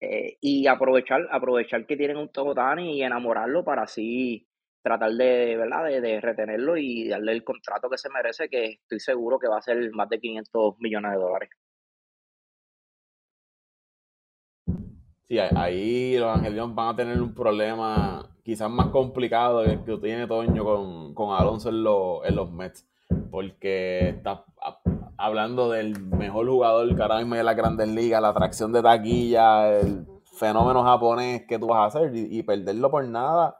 Eh, y aprovechar, aprovechar que tienen un Togotani y enamorarlo para así tratar de, ¿verdad? De, de, retenerlo y darle el contrato que se merece, que estoy seguro que va a ser más de 500 millones de dólares. Sí, ahí los Angelinos van a tener un problema quizás más complicado que el que tiene Toño con, con Alonso en, en, los Mets. Porque está hablando del mejor jugador que ahora mismo de la Grandes Ligas, la atracción de taquilla, el fenómeno japonés que tú vas a hacer y, perderlo por nada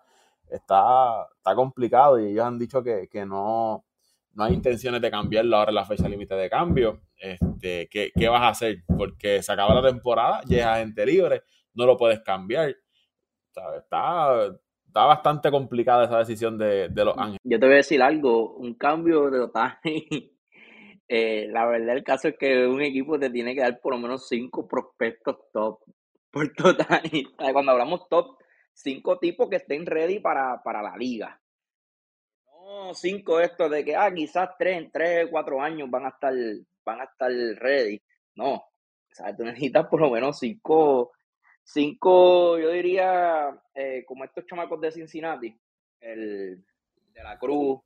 está, está complicado. Y ellos han dicho que, que no, no hay intenciones de cambiarlo ahora en la fecha límite de cambio. Este, ¿qué, ¿Qué vas a hacer? Porque se acaba la temporada, llega gente libre no lo puedes cambiar. Está, está bastante complicada esa decisión de, Los Ángeles. Yo te voy a decir algo, un cambio de Otani. Eh, la verdad el caso es que un equipo te tiene que dar por lo menos cinco prospectos top por Otani. Cuando hablamos top, cinco tipos que estén ready para, la liga. No cinco estos de que, ah, quizás tres, en tres, cuatro años van a estar, van a estar ready. No, o tú necesitas por lo menos cinco Cinco, yo diría, eh, como estos chamacos de Cincinnati, el de la Cruz,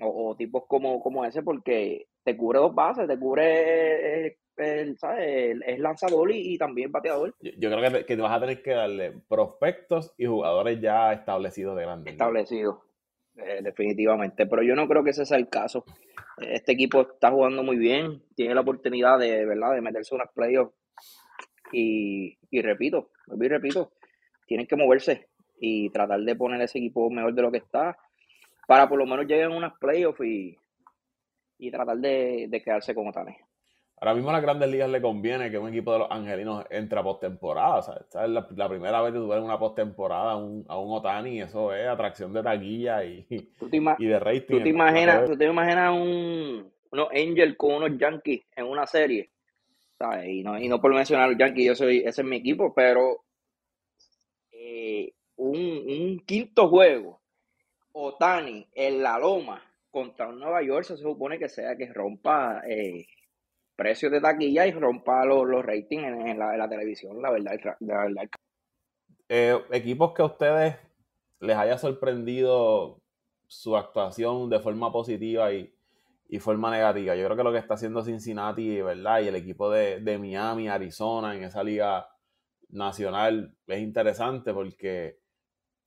o, tipos como, como ese, porque te cubre dos bases, te cubre eh, el, ¿sabes? es lanzador y, también bateador. Yo, creo que, que vas a tener que darle prospectos y jugadores ya establecidos de grande. Establecidos, eh, definitivamente. Pero yo no creo que ese sea el caso. Este equipo está jugando muy bien, tiene la oportunidad de, ¿verdad? de meterse unas playoffs. Y, y repito, y repito, tienen que moverse y tratar de poner ese equipo mejor de lo que está para por lo menos llegar a unas playoffs y, y tratar de, de quedarse como tal. Ahora mismo a las grandes ligas le conviene que un equipo de los angelinos entre a postemporada. ¿sabes? La, la primera vez que tuve una postemporada a un, a un Otani, eso es atracción de taquilla y, y de rating. ¿Tú te imaginas, ¿tú te imaginas un, unos Angels con unos Yankees en una serie? ¿sabes? Y, no, y no por mencionar los Yankees, yo soy, ese es mi equipo, pero eh, un, un quinto juego, Otani en la loma contra un Nueva York, se supone que sea que rompa. Eh, precios de taquilla y rompa los, los ratings en, la, televisión, la verdad. La verdad. Eh, equipos que a ustedes les haya sorprendido su actuación de forma positiva y, forma negativa. Yo creo que lo que está haciendo Cincinnati, ¿verdad? Y el equipo de, Miami, Arizona, en esa liga nacional, es interesante porque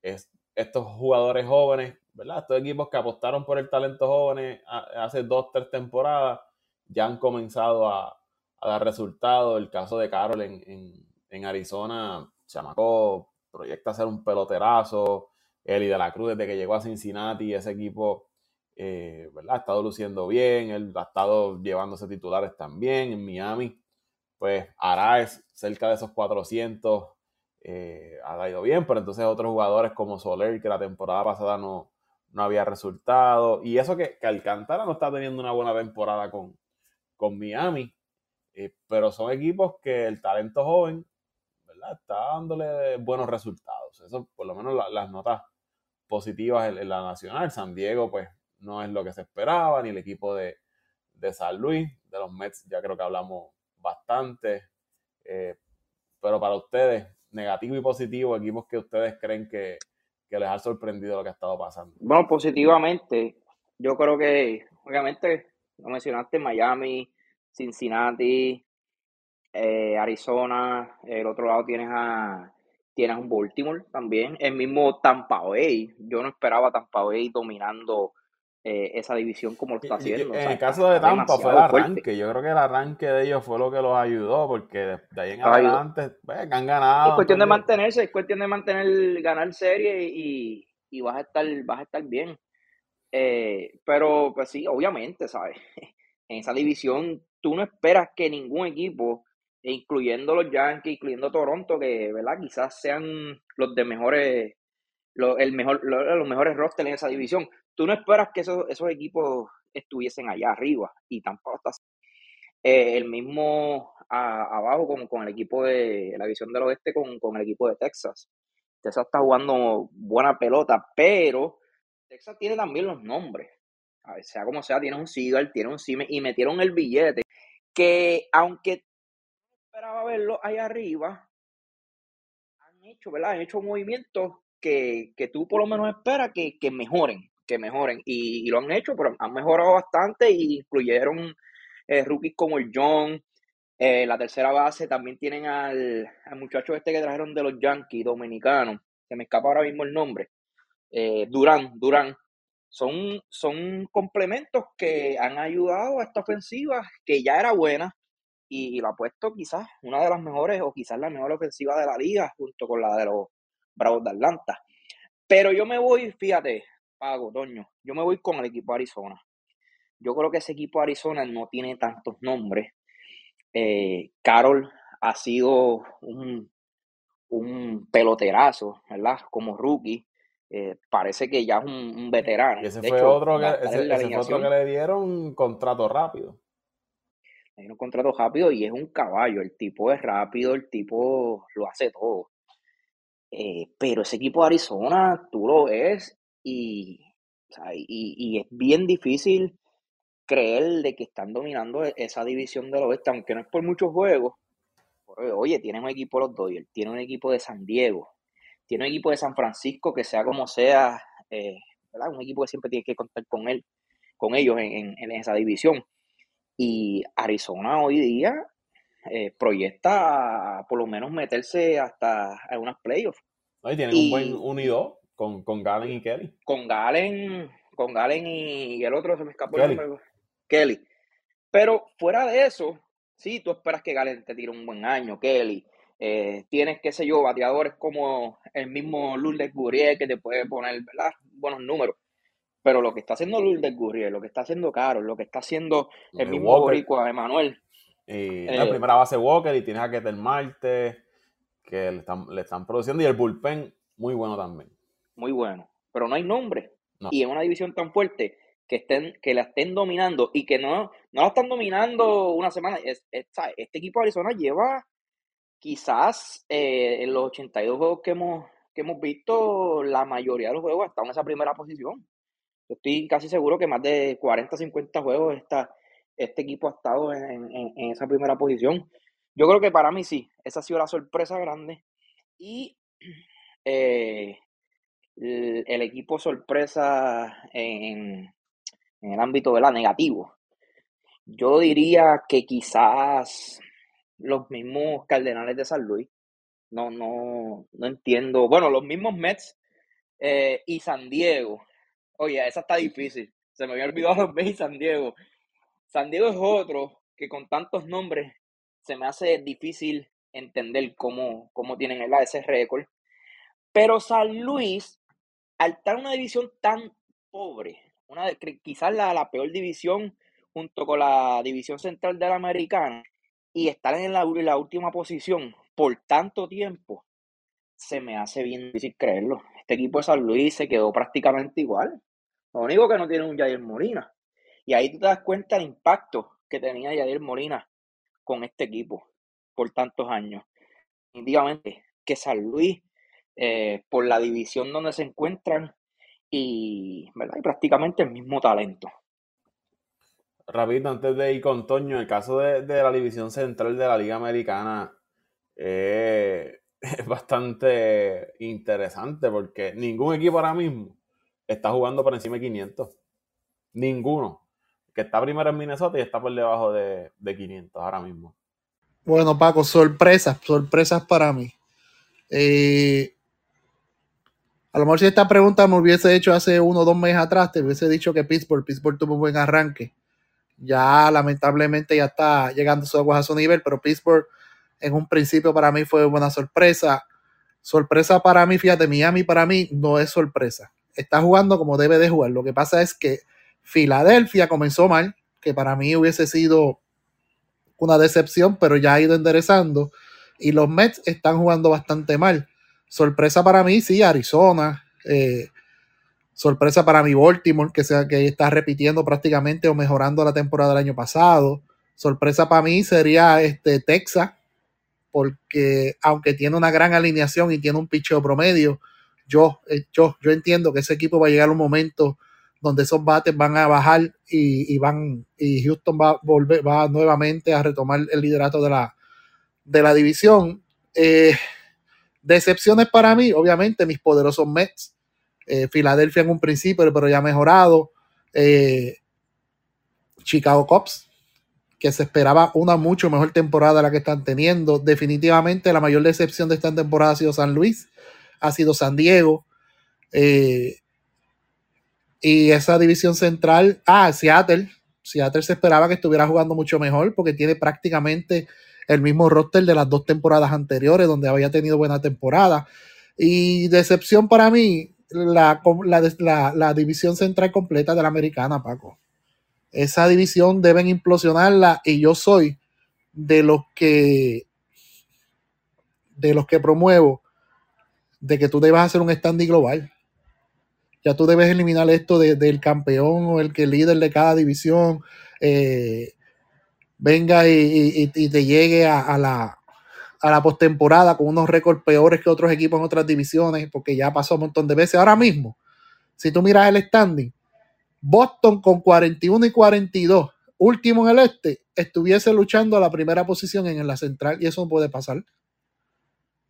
es, estos jugadores jóvenes, Estos equipos que apostaron por el talento jóvenes hace dos, tres temporadas, ya han comenzado a, dar resultados. El caso de Carol en, en, Arizona, Chamaco proyecta ser un peloterazo. Eli de la Cruz, desde que llegó a Cincinnati, ese equipo eh, ¿verdad? ha estado luciendo bien. Él ha estado llevándose titulares también. En Miami, pues Araez, cerca de esos 400, eh, ha ido bien. Pero entonces otros jugadores como Soler, que la temporada pasada no, no había resultado. Y eso que, que no está teniendo una buena temporada con, con Miami, eh, pero son equipos que el talento joven. Está dándole buenos resultados. Eso, por lo menos las notas positivas en, la nacional. San Diego, pues, no es lo que se esperaba, ni el equipo de, San Luis, de los Mets, ya creo que hablamos bastante. Eh, pero para ustedes, negativo y positivo, equipos que ustedes creen que, que les ha sorprendido lo que ha estado pasando. Bueno, positivamente, yo creo que, obviamente, lo mencionaste, Miami, Cincinnati, eh, Arizona, el otro lado tienes a tienes un Baltimore también, el mismo Tampa Bay, yo no esperaba Tampa Bay dominando eh, esa división como lo está haciendo. En el caso de Tampa fue el arranque, yo creo que el arranque de ellos fue lo que los ayudó, porque de ahí en adelante pues, han ganado. Es cuestión de mantenerse, es cuestión de mantener, ganar serie y, y vas a estar, vas a estar bien. Eh, pero pues sí, obviamente, ¿sabes? En esa división tú no esperas que ningún equipo, incluyendo los Yankees, incluyendo Toronto, que ¿verdad? quizás sean los de mejores, los, el mejor, los, mejores rosters en esa división, tú no esperas que esos, esos equipos estuviesen allá arriba y tampoco estás eh, el mismo abajo como con el equipo de la división del oeste con, con el equipo de Texas. Texas está jugando buena pelota, pero Texas tiene también los nombres. A sea como sea, tiene un Seagull, tiene un Cime y metieron el billete. Que aunque esperaba verlo ahí arriba, han hecho, ¿verdad? Han hecho movimientos que, tú por lo menos esperas que, que mejoren, que mejoren. Y, lo han hecho, pero han mejorado bastante y incluyeron eh, rookies como el John. Eh, la tercera base también tienen al, al muchacho este que trajeron de los Yankees dominicanos. Se me escapa ahora mismo el nombre eh, Durán, Durán. Son, son complementos que han ayudado a esta ofensiva que ya era buena y, lo ha puesto quizás una de las mejores o quizás la mejor ofensiva de la liga junto con la de los Bravos de Atlanta. Pero yo me voy, fíjate, Pago, Toño, yo me voy con el equipo Arizona. Yo creo que ese equipo Arizona no tiene tantos nombres. Eh, Carol ha sido un, un peloterazo, ¿verdad? Como rookie. Eh, parece que ya es un, veterano. Y ese fue otro que, le dieron un contrato rápido. Le dieron un contrato rápido y es un caballo. El tipo es rápido, el tipo lo hace todo. Eh, pero ese equipo de Arizona, tú lo ves y, y, es bien difícil creer de que están dominando e, esa división del oeste, aunque no es por muchos juegos. Oye, tiene un equipo de los Dodgers, tiene un equipo de San Diego, tiene un equipo de San Francisco que sea como sea, eh. Un equipo que siempre tiene que contar con él, con ellos en, esa división. Y Arizona hoy día eh, proyecta por lo menos meterse hasta algunas playoffs. y tienen un buen unido con, con Galen y Kelly. Con Galen, con Galen y el otro se me escapó el nombre. Kelly. Pero fuera de eso, sí, tú esperas que Galen te tire un buen año, Kelly. Eh, tienes, qué sé yo, bateadores como el mismo Lourdes Gurriel que te puede poner buenos números. Pero lo que está haciendo Lourdes Gurriel, lo que está haciendo Caro, lo que está haciendo el mismo Boricua, Emanuel. Y la eh, primera base Walker y tienes a Ketel Marte, que le están, le están produciendo. Y el bullpen, muy bueno también. Muy bueno. Pero no hay nombre. Y en una división tan fuerte, que estén, que la estén dominando y que no, no la están dominando una semana. este equipo de Arizona lleva quizás eh, en los 82 juegos que hemos, que hemos visto, la mayoría de los juegos están en esa primera posición. estoy casi seguro que más de 40, 50 juegos está, este equipo ha estado en, esa primera posición. Yo creo que para mí sí, esa ha sido la sorpresa grande. Y eh, el, equipo sorpresa en, en el ámbito de la negativo. Yo diría que quizás los mismos Cardenales de San Luis. No, no, no entiendo. Bueno, los mismos Mets eh, y San Diego. Oye, esa está difícil. Se me había olvidado los Mets y San Diego. San Diego es otro que con tantos nombres se me hace difícil entender cómo, cómo tienen ese récord. Pero San Luis, al estar en una división tan pobre, una quizás la, la peor división junto con la división central de la americana, y estar en la, última posición por tanto tiempo, se me hace bien difícil creerlo. Este equipo de San Luis se quedó prácticamente igual. Lo único que no tiene un Jair Molina. Y ahí tú te das cuenta del impacto que tenía Jair Molina con este equipo por tantos años. Definitivamente que San Luis, eh, por la división donde se encuentran y, ¿verdad? y prácticamente el mismo talento. Rapidito, antes de ir con Toño, el caso de, la división central de la Liga Americana eh, es bastante interesante porque ningún equipo ahora mismo está jugando por encima de 500. Ninguno. Que está primero en Minnesota y está por debajo de, 500 ahora mismo. Bueno, Paco, sorpresas, sorpresas para mí. Eh, a lo mejor si esta pregunta me hubiese hecho hace uno o dos meses atrás, te hubiese dicho que Pittsburgh, Pittsburgh tuvo un buen arranque ya lamentablemente ya está llegando su aguas a su nivel, pero Pittsburgh en un principio para mí fue buena sorpresa. Sorpresa para mí, fíjate, Miami para mí no es sorpresa. Está jugando como debe de jugar. Lo que pasa es que Filadelfia comenzó mal, que para mí hubiese sido una decepción, pero ya ha ido enderezando. Y los Mets están jugando bastante mal. Sorpresa para mí, sí, Arizona. Eh, Sorpresa para mi Baltimore, que, sea, que está repitiendo prácticamente o mejorando la temporada del año pasado. Sorpresa para mí sería este Texas, porque aunque tiene una gran alineación y tiene un picheo promedio, yo, eh, yo, yo entiendo que ese equipo va a llegar un momento donde esos bates van a bajar y, van y Houston va a volver va nuevamente a retomar el liderato de la, de la división. Eh, decepciones para mí, obviamente, mis poderosos Mets eh, Filadelfia en un principio, pero ya mejorado. Eh, Chicago Cubs, que se esperaba una mucho mejor temporada la que están teniendo. Definitivamente la mayor decepción de esta temporada ha sido San Luis, ha sido San Diego. Y esa división central, ah, Seattle. Seattle se esperaba que estuviera jugando mucho mejor porque tiene prácticamente el mismo roster de las dos temporadas anteriores donde había tenido buena temporada. Y decepción para mí, la, la, división central completa de la americana, Paco. Esa división deben implosionarla y yo soy de los que de los que promuevo de que tú debas hacer un standing global. Ya tú debes eliminar esto del campeón o el que líder de cada división eh, venga y, te llegue a la, a la postemporada con unos récords peores que otros equipos en otras divisiones, porque ya pasó un montón de veces. Ahora mismo, si tú miras el standing, Boston con 41 y 42, último en el este, estuviese luchando a la primera posición en la central y eso no puede pasar.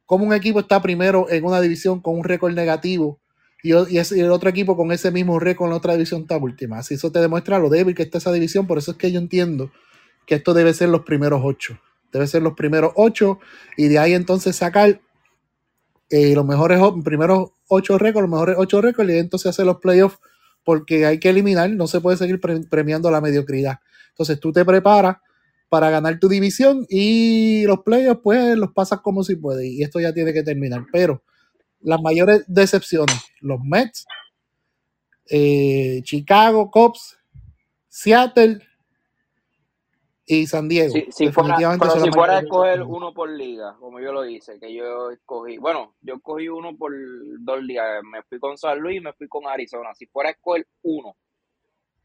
Como un equipo está primero en una división con un récord negativo y, el otro equipo con ese mismo récord en la otra división está última. Así eso te demuestra lo débil que está esa división. Por eso es que yo entiendo que esto debe ser los primeros ocho. Debe ser los primeros ocho y de ahí entonces sacar eh, los mejores primeros ocho récords, los mejores ocho récords y entonces hacer los playoffs porque hay que eliminar, no se puede seguir premiando la mediocridad. Entonces tú te preparas para ganar tu división y los playoffs pues los pasas como si puedes y esto ya tiene que terminar. Pero las mayores decepciones, los Mets, eh, Chicago, Cubs, Seattle y San Diego. si fuera, pero si fuera a escoger uno por liga, como yo lo hice, que yo escogí, bueno, yo escogí uno por dos ligas, me fui con San Luis y me fui con Arizona. Si fuera a escoger uno,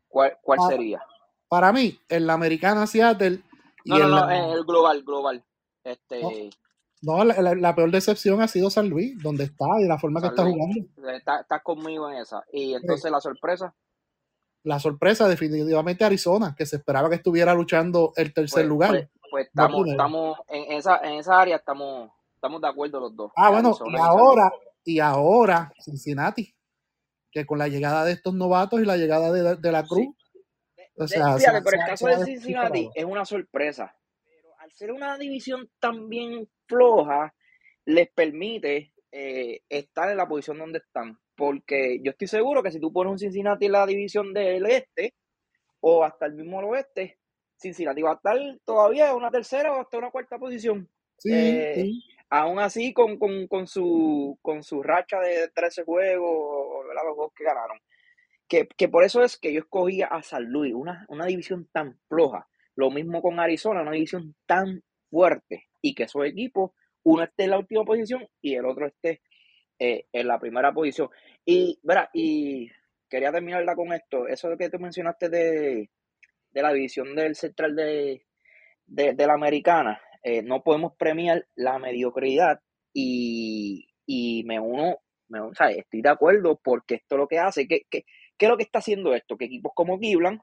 ¿cuál, cuál sería? Para mí, en la americana Seattle. Y no, no, no, en el global, global. Este, no, la, peor decepción ha sido San Luis, donde está y la forma que está jugando. Estás está conmigo en esa. Y entonces la sorpresa. La sorpresa, definitivamente Arizona, que se esperaba que estuviera luchando el tercer pues, lugar. Pues, pues estamos, estamos en esa, en esa área estamos, estamos de acuerdo los dos. Ah, bueno, y ahora, y ahora Cincinnati, que con la llegada de estos novatos y la llegada de, la Cruz. O sea, fíjate, pero el caso de Cincinnati es una sorpresa. Pero al ser una división también floja les permite eh, estar en la posición donde están. Porque yo estoy seguro que si tú pones un Cincinnati en la división del este o hasta el mismo oeste, Cincinnati va a estar todavía en una tercera o hasta una cuarta posición. Eh, aún así, con, su, con su racha de 13 juegos, los juegos que ganaron. Que, por eso es que yo escogí a San Luis, una, una división tan floja. Lo mismo con Arizona, una división tan fuerte y que esos equipos, uno esté en la última posición y el otro esté eh, en la primera posición. Y, verá, y quería terminarla con esto, eso que tú mencionaste de, la división del central de, la americana, eh, no podemos premiar la mediocridad y, me uno, me, o sea, estoy de acuerdo porque esto lo que hace, ¿qué, qué, qué es lo que está haciendo esto? Que equipos como Cleveland,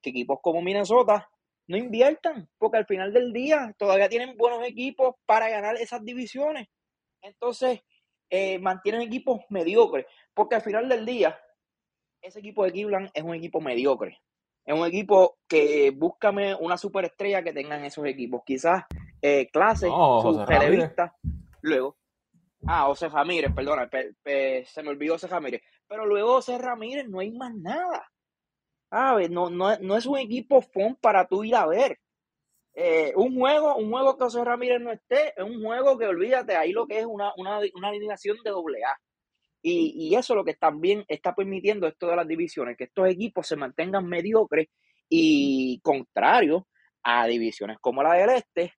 que equipos como Minnesota no inviertan, porque al final del día todavía tienen buenos equipos para ganar esas divisiones. Entonces, eh, mantienen equipos mediocres, porque al final del día, ese equipo de Cleveland es un equipo mediocre. Es un equipo que búscame una superestrella que tengan esos equipos. Quizás eh, clase, su Luego, ah, José Ramírez, perdona, se me olvidó José Ramírez. Pero luego José Ramírez no hay más nada. No, no, es un equipo fun para tú ir a ver. Eh, un juego, un juego que José Ramírez no esté, es un juego que olvídate, ahí lo que es una, una, una alineación de doble A. Y, y, eso es lo que también está permitiendo esto de las divisiones, que estos equipos se mantengan mediocres y contrarios a divisiones como la del este,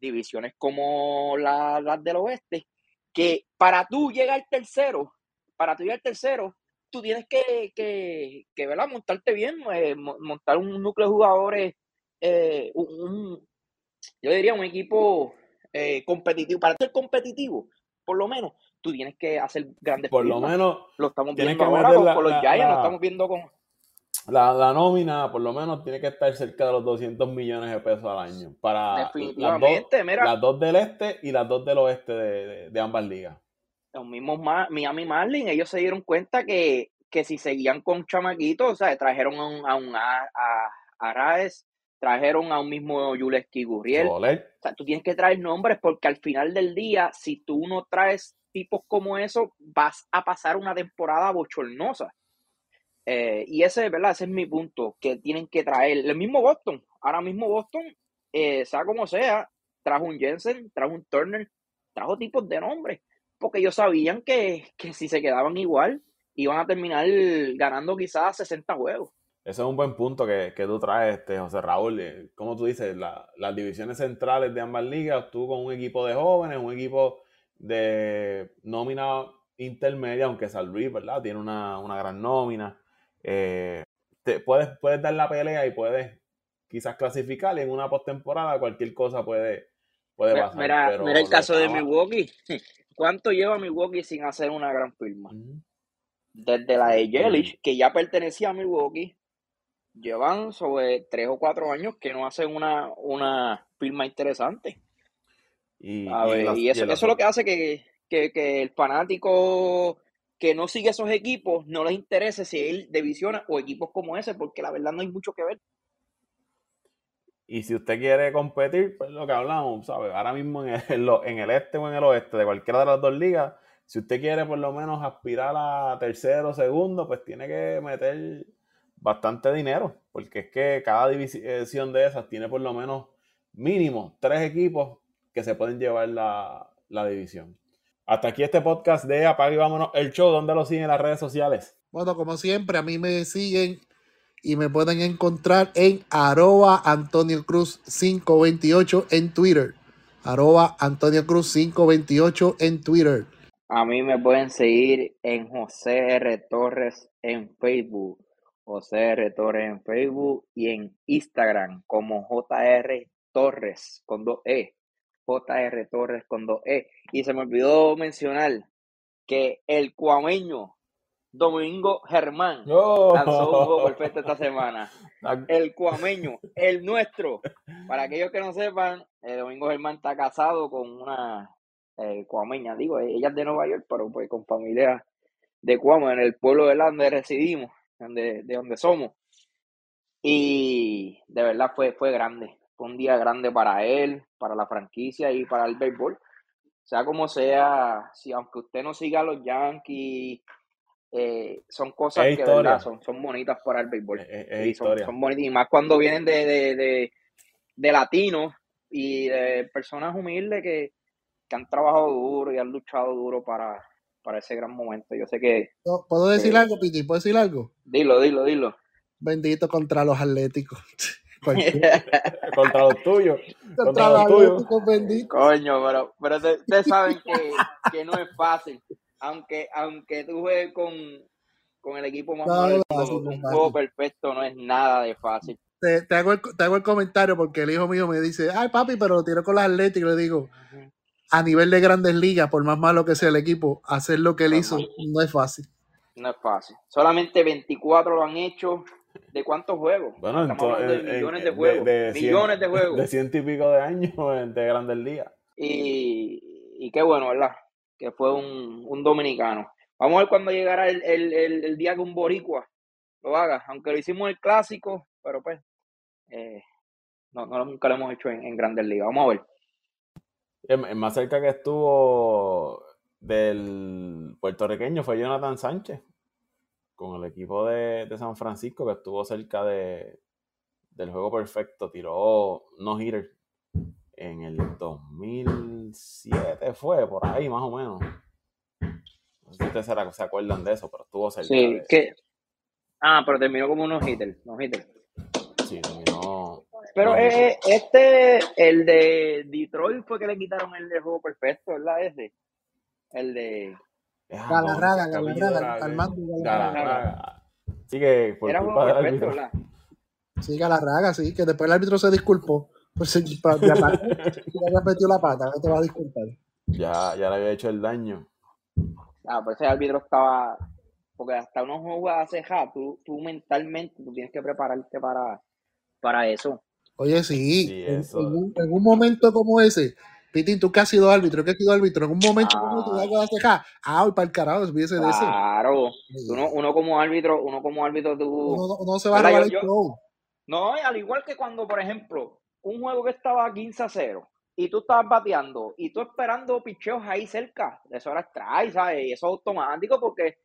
divisiones como las la del oeste, que para tú llegar tercero, para tú llegar tercero, tú tienes que, que, que ¿verdad? montarte bien, eh, montar un núcleo de jugadores, eh, un, yo diría un equipo eh, competitivo. Para ser competitivo, por lo menos, tú tienes que hacer grandes Por lo menos, lo estamos viendo ahora con, los Giants, lo estamos viendo con... La, la, nómina, por lo menos, tiene que estar cerca de los 200 millones de pesos al año. Para las dos, las dos del este y las dos del oeste de, de ambas ligas los mismos Miami Marlins, ellos se dieron cuenta que, si seguían con chamaquitos, o sea, trajeron a un, a, un, trajeron a un mismo Yuleski Gurriel. O sea, tú tienes que traer nombres porque al final del día, si tú no traes tipos como eso, vas a pasar una temporada bochornosa. Eh, y ese, ¿verdad? Ese es mi punto, que tienen que traer. El mismo Boston, ahora mismo Boston, eh, sea como sea, trajo un Jensen, trajo un Turner, trajo tipos de nombres porque ellos sabían que, si se quedaban igual, iban a terminar ganando quizás 60 juegos. Ese es un buen punto que, tú traes, este, José Raúl. Eh, como tú dices, las divisiones centrales de ambas ligas, tú con un equipo de jóvenes, un equipo de nómina intermedia, aunque San Luis, ¿verdad? Tiene una, gran nómina. Eh, te, puedes, puedes dar la pelea y puedes quizás clasificar y en una postemporada cualquier cosa puede, puede pasar. Mira, mira el caso de Milwaukee. ¿Cuánto lleva Milwaukee sin hacer una gran firma? Desde la de Yelich, que ya pertenecía a Milwaukee, llevan sobre tres o cuatro años que no hacen una, una firma interesante. Y, eso, es lo que hace que, el fanático que no sigue esos equipos no les interese si él divisiona o equipos como ese, porque la verdad no hay mucho que ver. Y si usted quiere competir, pues lo que hablamos, ¿sabes? Ahora mismo en el, en el este o en el oeste de cualquiera de las dos ligas, si usted quiere por lo menos aspirar a tercero o segundo, pues tiene que meter bastante dinero, porque es que cada división de esas tiene por lo menos mínimo tres equipos que se pueden llevar la, la división. Hasta aquí este podcast de Apague Vámonos el show. ¿Dónde lo siguen en las redes sociales? Bueno, como siempre, a mí me siguen y me pueden encontrar en arroba Antonio Cruz 528 en Twitter. Arroba Antonio Cruz 528 en Twitter. A mí me pueden seguir en José R. Torres en Facebook. José R. Torres en Facebook y en Instagram como JR Torres con dos E. JR Torres con dos E. Y se me olvidó mencionar que el cuameño Domingo Germán lanzó un juego perfecto esta semana. El cuameño, el nuestro. Para aquellos que no sepan, eh, Domingo Germán está casado con una eh, cuameña. Digo, ella es de Nueva York, pero pues con familia de Cuamo, en el pueblo de donde residimos, donde, de donde somos. Y de verdad fue, fue grande. Fue un día grande para él, para la franquicia y para el béisbol. Sea como sea, si aunque usted no siga a los Yankees, eh, son cosas que verdad, son, son bonitas para el béisbol. y son, bonitas, y más cuando vienen de, de, de, latinos y de personas humildes que, que, han trabajado duro y han luchado duro para, para ese gran momento. Yo sé que... ¿Puedo decir algo, Piti? ¿Puedo decir algo? Dilo, dilo, dilo. Bendito contra los atléticos. contra los tuyos. Contra, los tuyos. Bendito. Coño, pero, pero ustedes saben que, que, no es fácil. Aunque, aunque tú juegues con, con el equipo más no, un juego perfecto no es nada de fácil. Te, te, hago el, te, hago el, comentario porque el hijo mío me dice, ay papi, pero lo tiro con los Atléticos. Le digo, a nivel de grandes ligas, por más malo que sea el equipo, hacer lo que él hizo no es fácil. No es fácil. Solamente 24 lo han hecho ¿De cuántos juegos? Bueno, entonces, de millones de juegos. De, millones de juegos. De ciento y pico de años de Grandes Ligas. Y, y qué bueno, ¿verdad? Que fue un, un dominicano. Vamos a ver cuando llegará el, el, el, día que un boricua lo haga. Aunque lo hicimos el clásico, pero pues eh, no, no, nunca lo hemos hecho en, en Grandes Ligas. Vamos a ver. El más cerca que estuvo del puertorriqueño fue Jonathan Sánchez con el equipo de, San Francisco que estuvo cerca de, del juego perfecto, tiró no hitter en el 2007 fue, por ahí más o menos. No sé si ustedes se acuerdan de eso, pero estuvo cerca. Sí, que... Ah, pero terminó como unos hitter, no hitter. Sí, terminó... Pero eh, este, el de Detroit fue que le quitaron el de juego perfecto, ¿verdad? Ese. El de... Galarraga, Galarraga, Armando Galarraga. Sí, que por Era culpa del árbitro. ¿verdad? Sí, Galarraga, sí, que después el árbitro se disculpó. Pues ya, ya metió la pata, no te va a disculpar. Ya, ya le había hecho el daño. Ah, pues ese árbitro estaba. Porque hasta uno juega a ceja, tú, tú mentalmente tú tienes que prepararte para, para eso. Oye, sí, sí en, un, en, un, momento como ese, Pitín, tú que has sido árbitro, que has sido árbitro, en un momento como tú vas a dejar, ah, para el carajo, olvídese de eso. Claro, uno, uno como árbitro, uno como árbitro, tú... No, se va a robar el show. No, al igual que cuando, por ejemplo, un juego que estaba 15 a 0 y tú estabas bateando y tú esperando picheos ahí cerca, eso era strike, ¿sabes? Y eso es automático porque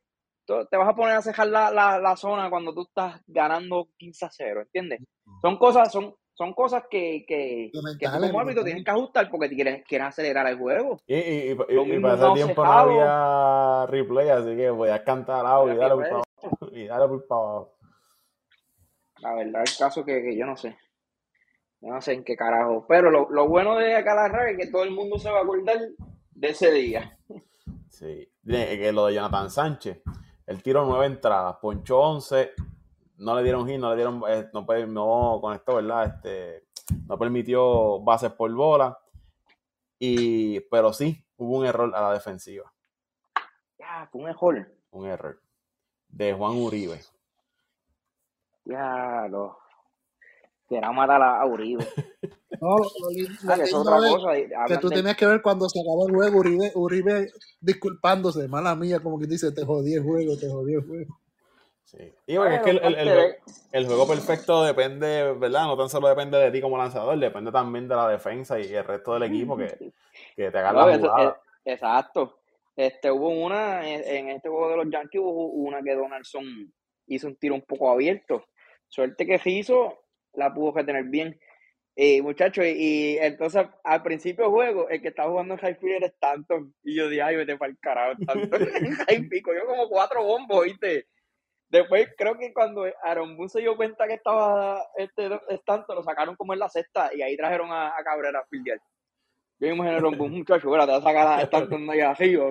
te vas a poner a cejar la, la, la, zona cuando tú estás ganando 15 a 0, ¿entiendes? Son cosas, son, son cosas que, que, que tú como árbitro tienes que ajustar porque quieres, quieres acelerar el juego. Y, y, y, para ese tiempo no había replay, así que voy a cantar audio y darle por para abajo. La verdad, el caso que, que yo no sé. No sé en qué carajo. Pero lo, lo bueno de Calarra es que todo el mundo se va a acordar de ese día. Sí. Que lo de Jonathan Sánchez. El tiro nueve entradas, ponchó 11, no le dieron hit, no le dieron, eh, no, no conectó, ¿verdad? Este, no permitió bases por bola. Y, pero sí, hubo un error a la defensiva. Ya, fue un error. Un error. De Juan Uribe. Ya, lo. Quiera matar a Uribe. No, lo, ah, es otra cosa. Que tú tenías que ver cuando se acabó el juego, Uribe, Uribe disculpándose, mala mía, como que dice, te jodí el juego, te jodí el juego. Sí. Y bueno, es que el, juego perfecto depende, ¿verdad? No tan solo depende de ti como lanzador, depende también de la defensa y el resto del equipo que, que te haga la jugada. exacto. Este, hubo una, en este juego de los Yankees hubo una que Donaldson hizo un tiro un poco abierto. Suerte que se hizo, la pudo retener bien. Y muchachos, y, entonces al principio del juego, el que estaba jugando en High era Stanton. Y yo dije, ay, vete para el carajo, Stanton. pico, yo como cuatro bombos, ¿viste? Después creo que cuando Aaron Boone se dio cuenta que estaba este Stanton, lo sacaron como en la sexta y ahí trajeron a, Cabrera a fildear. Yo me imagino Boone, muchacho, te va a sacar a Stanton ahí arriba.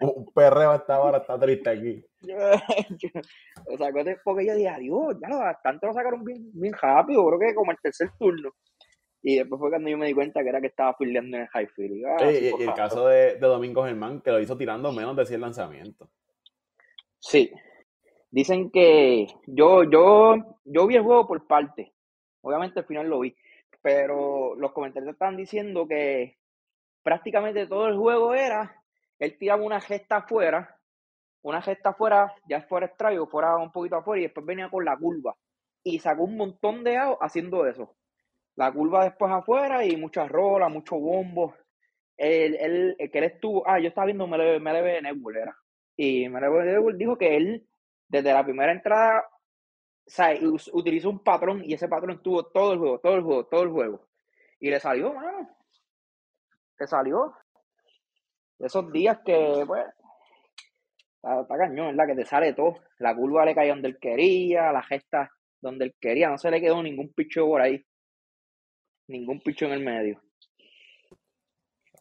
Un perreo hasta ahora está triste aquí. o sea, porque yo dije, adiós, ya lo, Stanton lo sacaron bien, bien rápido, creo que como el tercer turno. Y después fue cuando yo me di cuenta que era que estaba fildeando en el high field. Y, ah, y, el caso de, de Domingo Germán, que lo hizo tirando menos de 100 lanzamientos. Sí, Dicen que yo, yo, yo vi el juego por parte. Obviamente al final lo vi. Pero los comentarios estaban diciendo que prácticamente todo el juego era, él tiraba una gesta afuera, una gesta afuera, ya fuera extraño, fuera un poquito afuera, y después venía con la curva. Y sacó un montón de out haciendo eso. La curva después afuera y muchas rolas, mucho bombo. Él, él, que él estuvo, ah, yo estaba viendo MLB, MLB Network, era. Y MLB Network dijo que él desde la primera entrada, sea, utilizó un patrón y ese patrón estuvo todo el juego, todo el juego, todo el juego. Y le salió, mano. Le salió. Esos días que, pues, está, cañón, ¿verdad? Que te sale todo. La curva le cayó donde él quería, la gesta donde él quería. No se le quedó ningún picho por ahí. Ningún picho en el medio.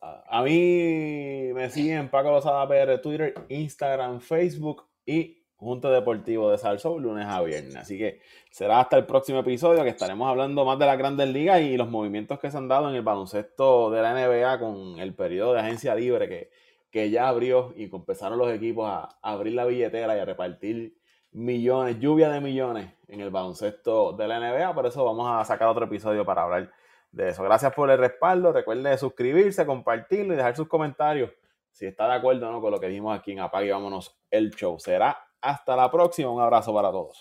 A mí me siguen Paco Lozada PR, Twitter, Instagram, Facebook y Junto Deportivo de Salso, lunes a viernes. Así que será hasta el próximo episodio que estaremos hablando más de las grandes ligas y los movimientos que se han dado en el baloncesto de la NBA con el periodo de agencia libre que, que ya abrió y empezaron los equipos a, abrir la billetera y a repartir millones, lluvia de millones en el baloncesto de la NBA. Por eso vamos a sacar otro episodio para hablar de eso. Gracias por el respaldo. Recuerde suscribirse, compartirlo y dejar sus comentarios si está de acuerdo no con lo que dijimos aquí en Apague Vámonos el Show. Será hasta la próxima. Un abrazo para todos.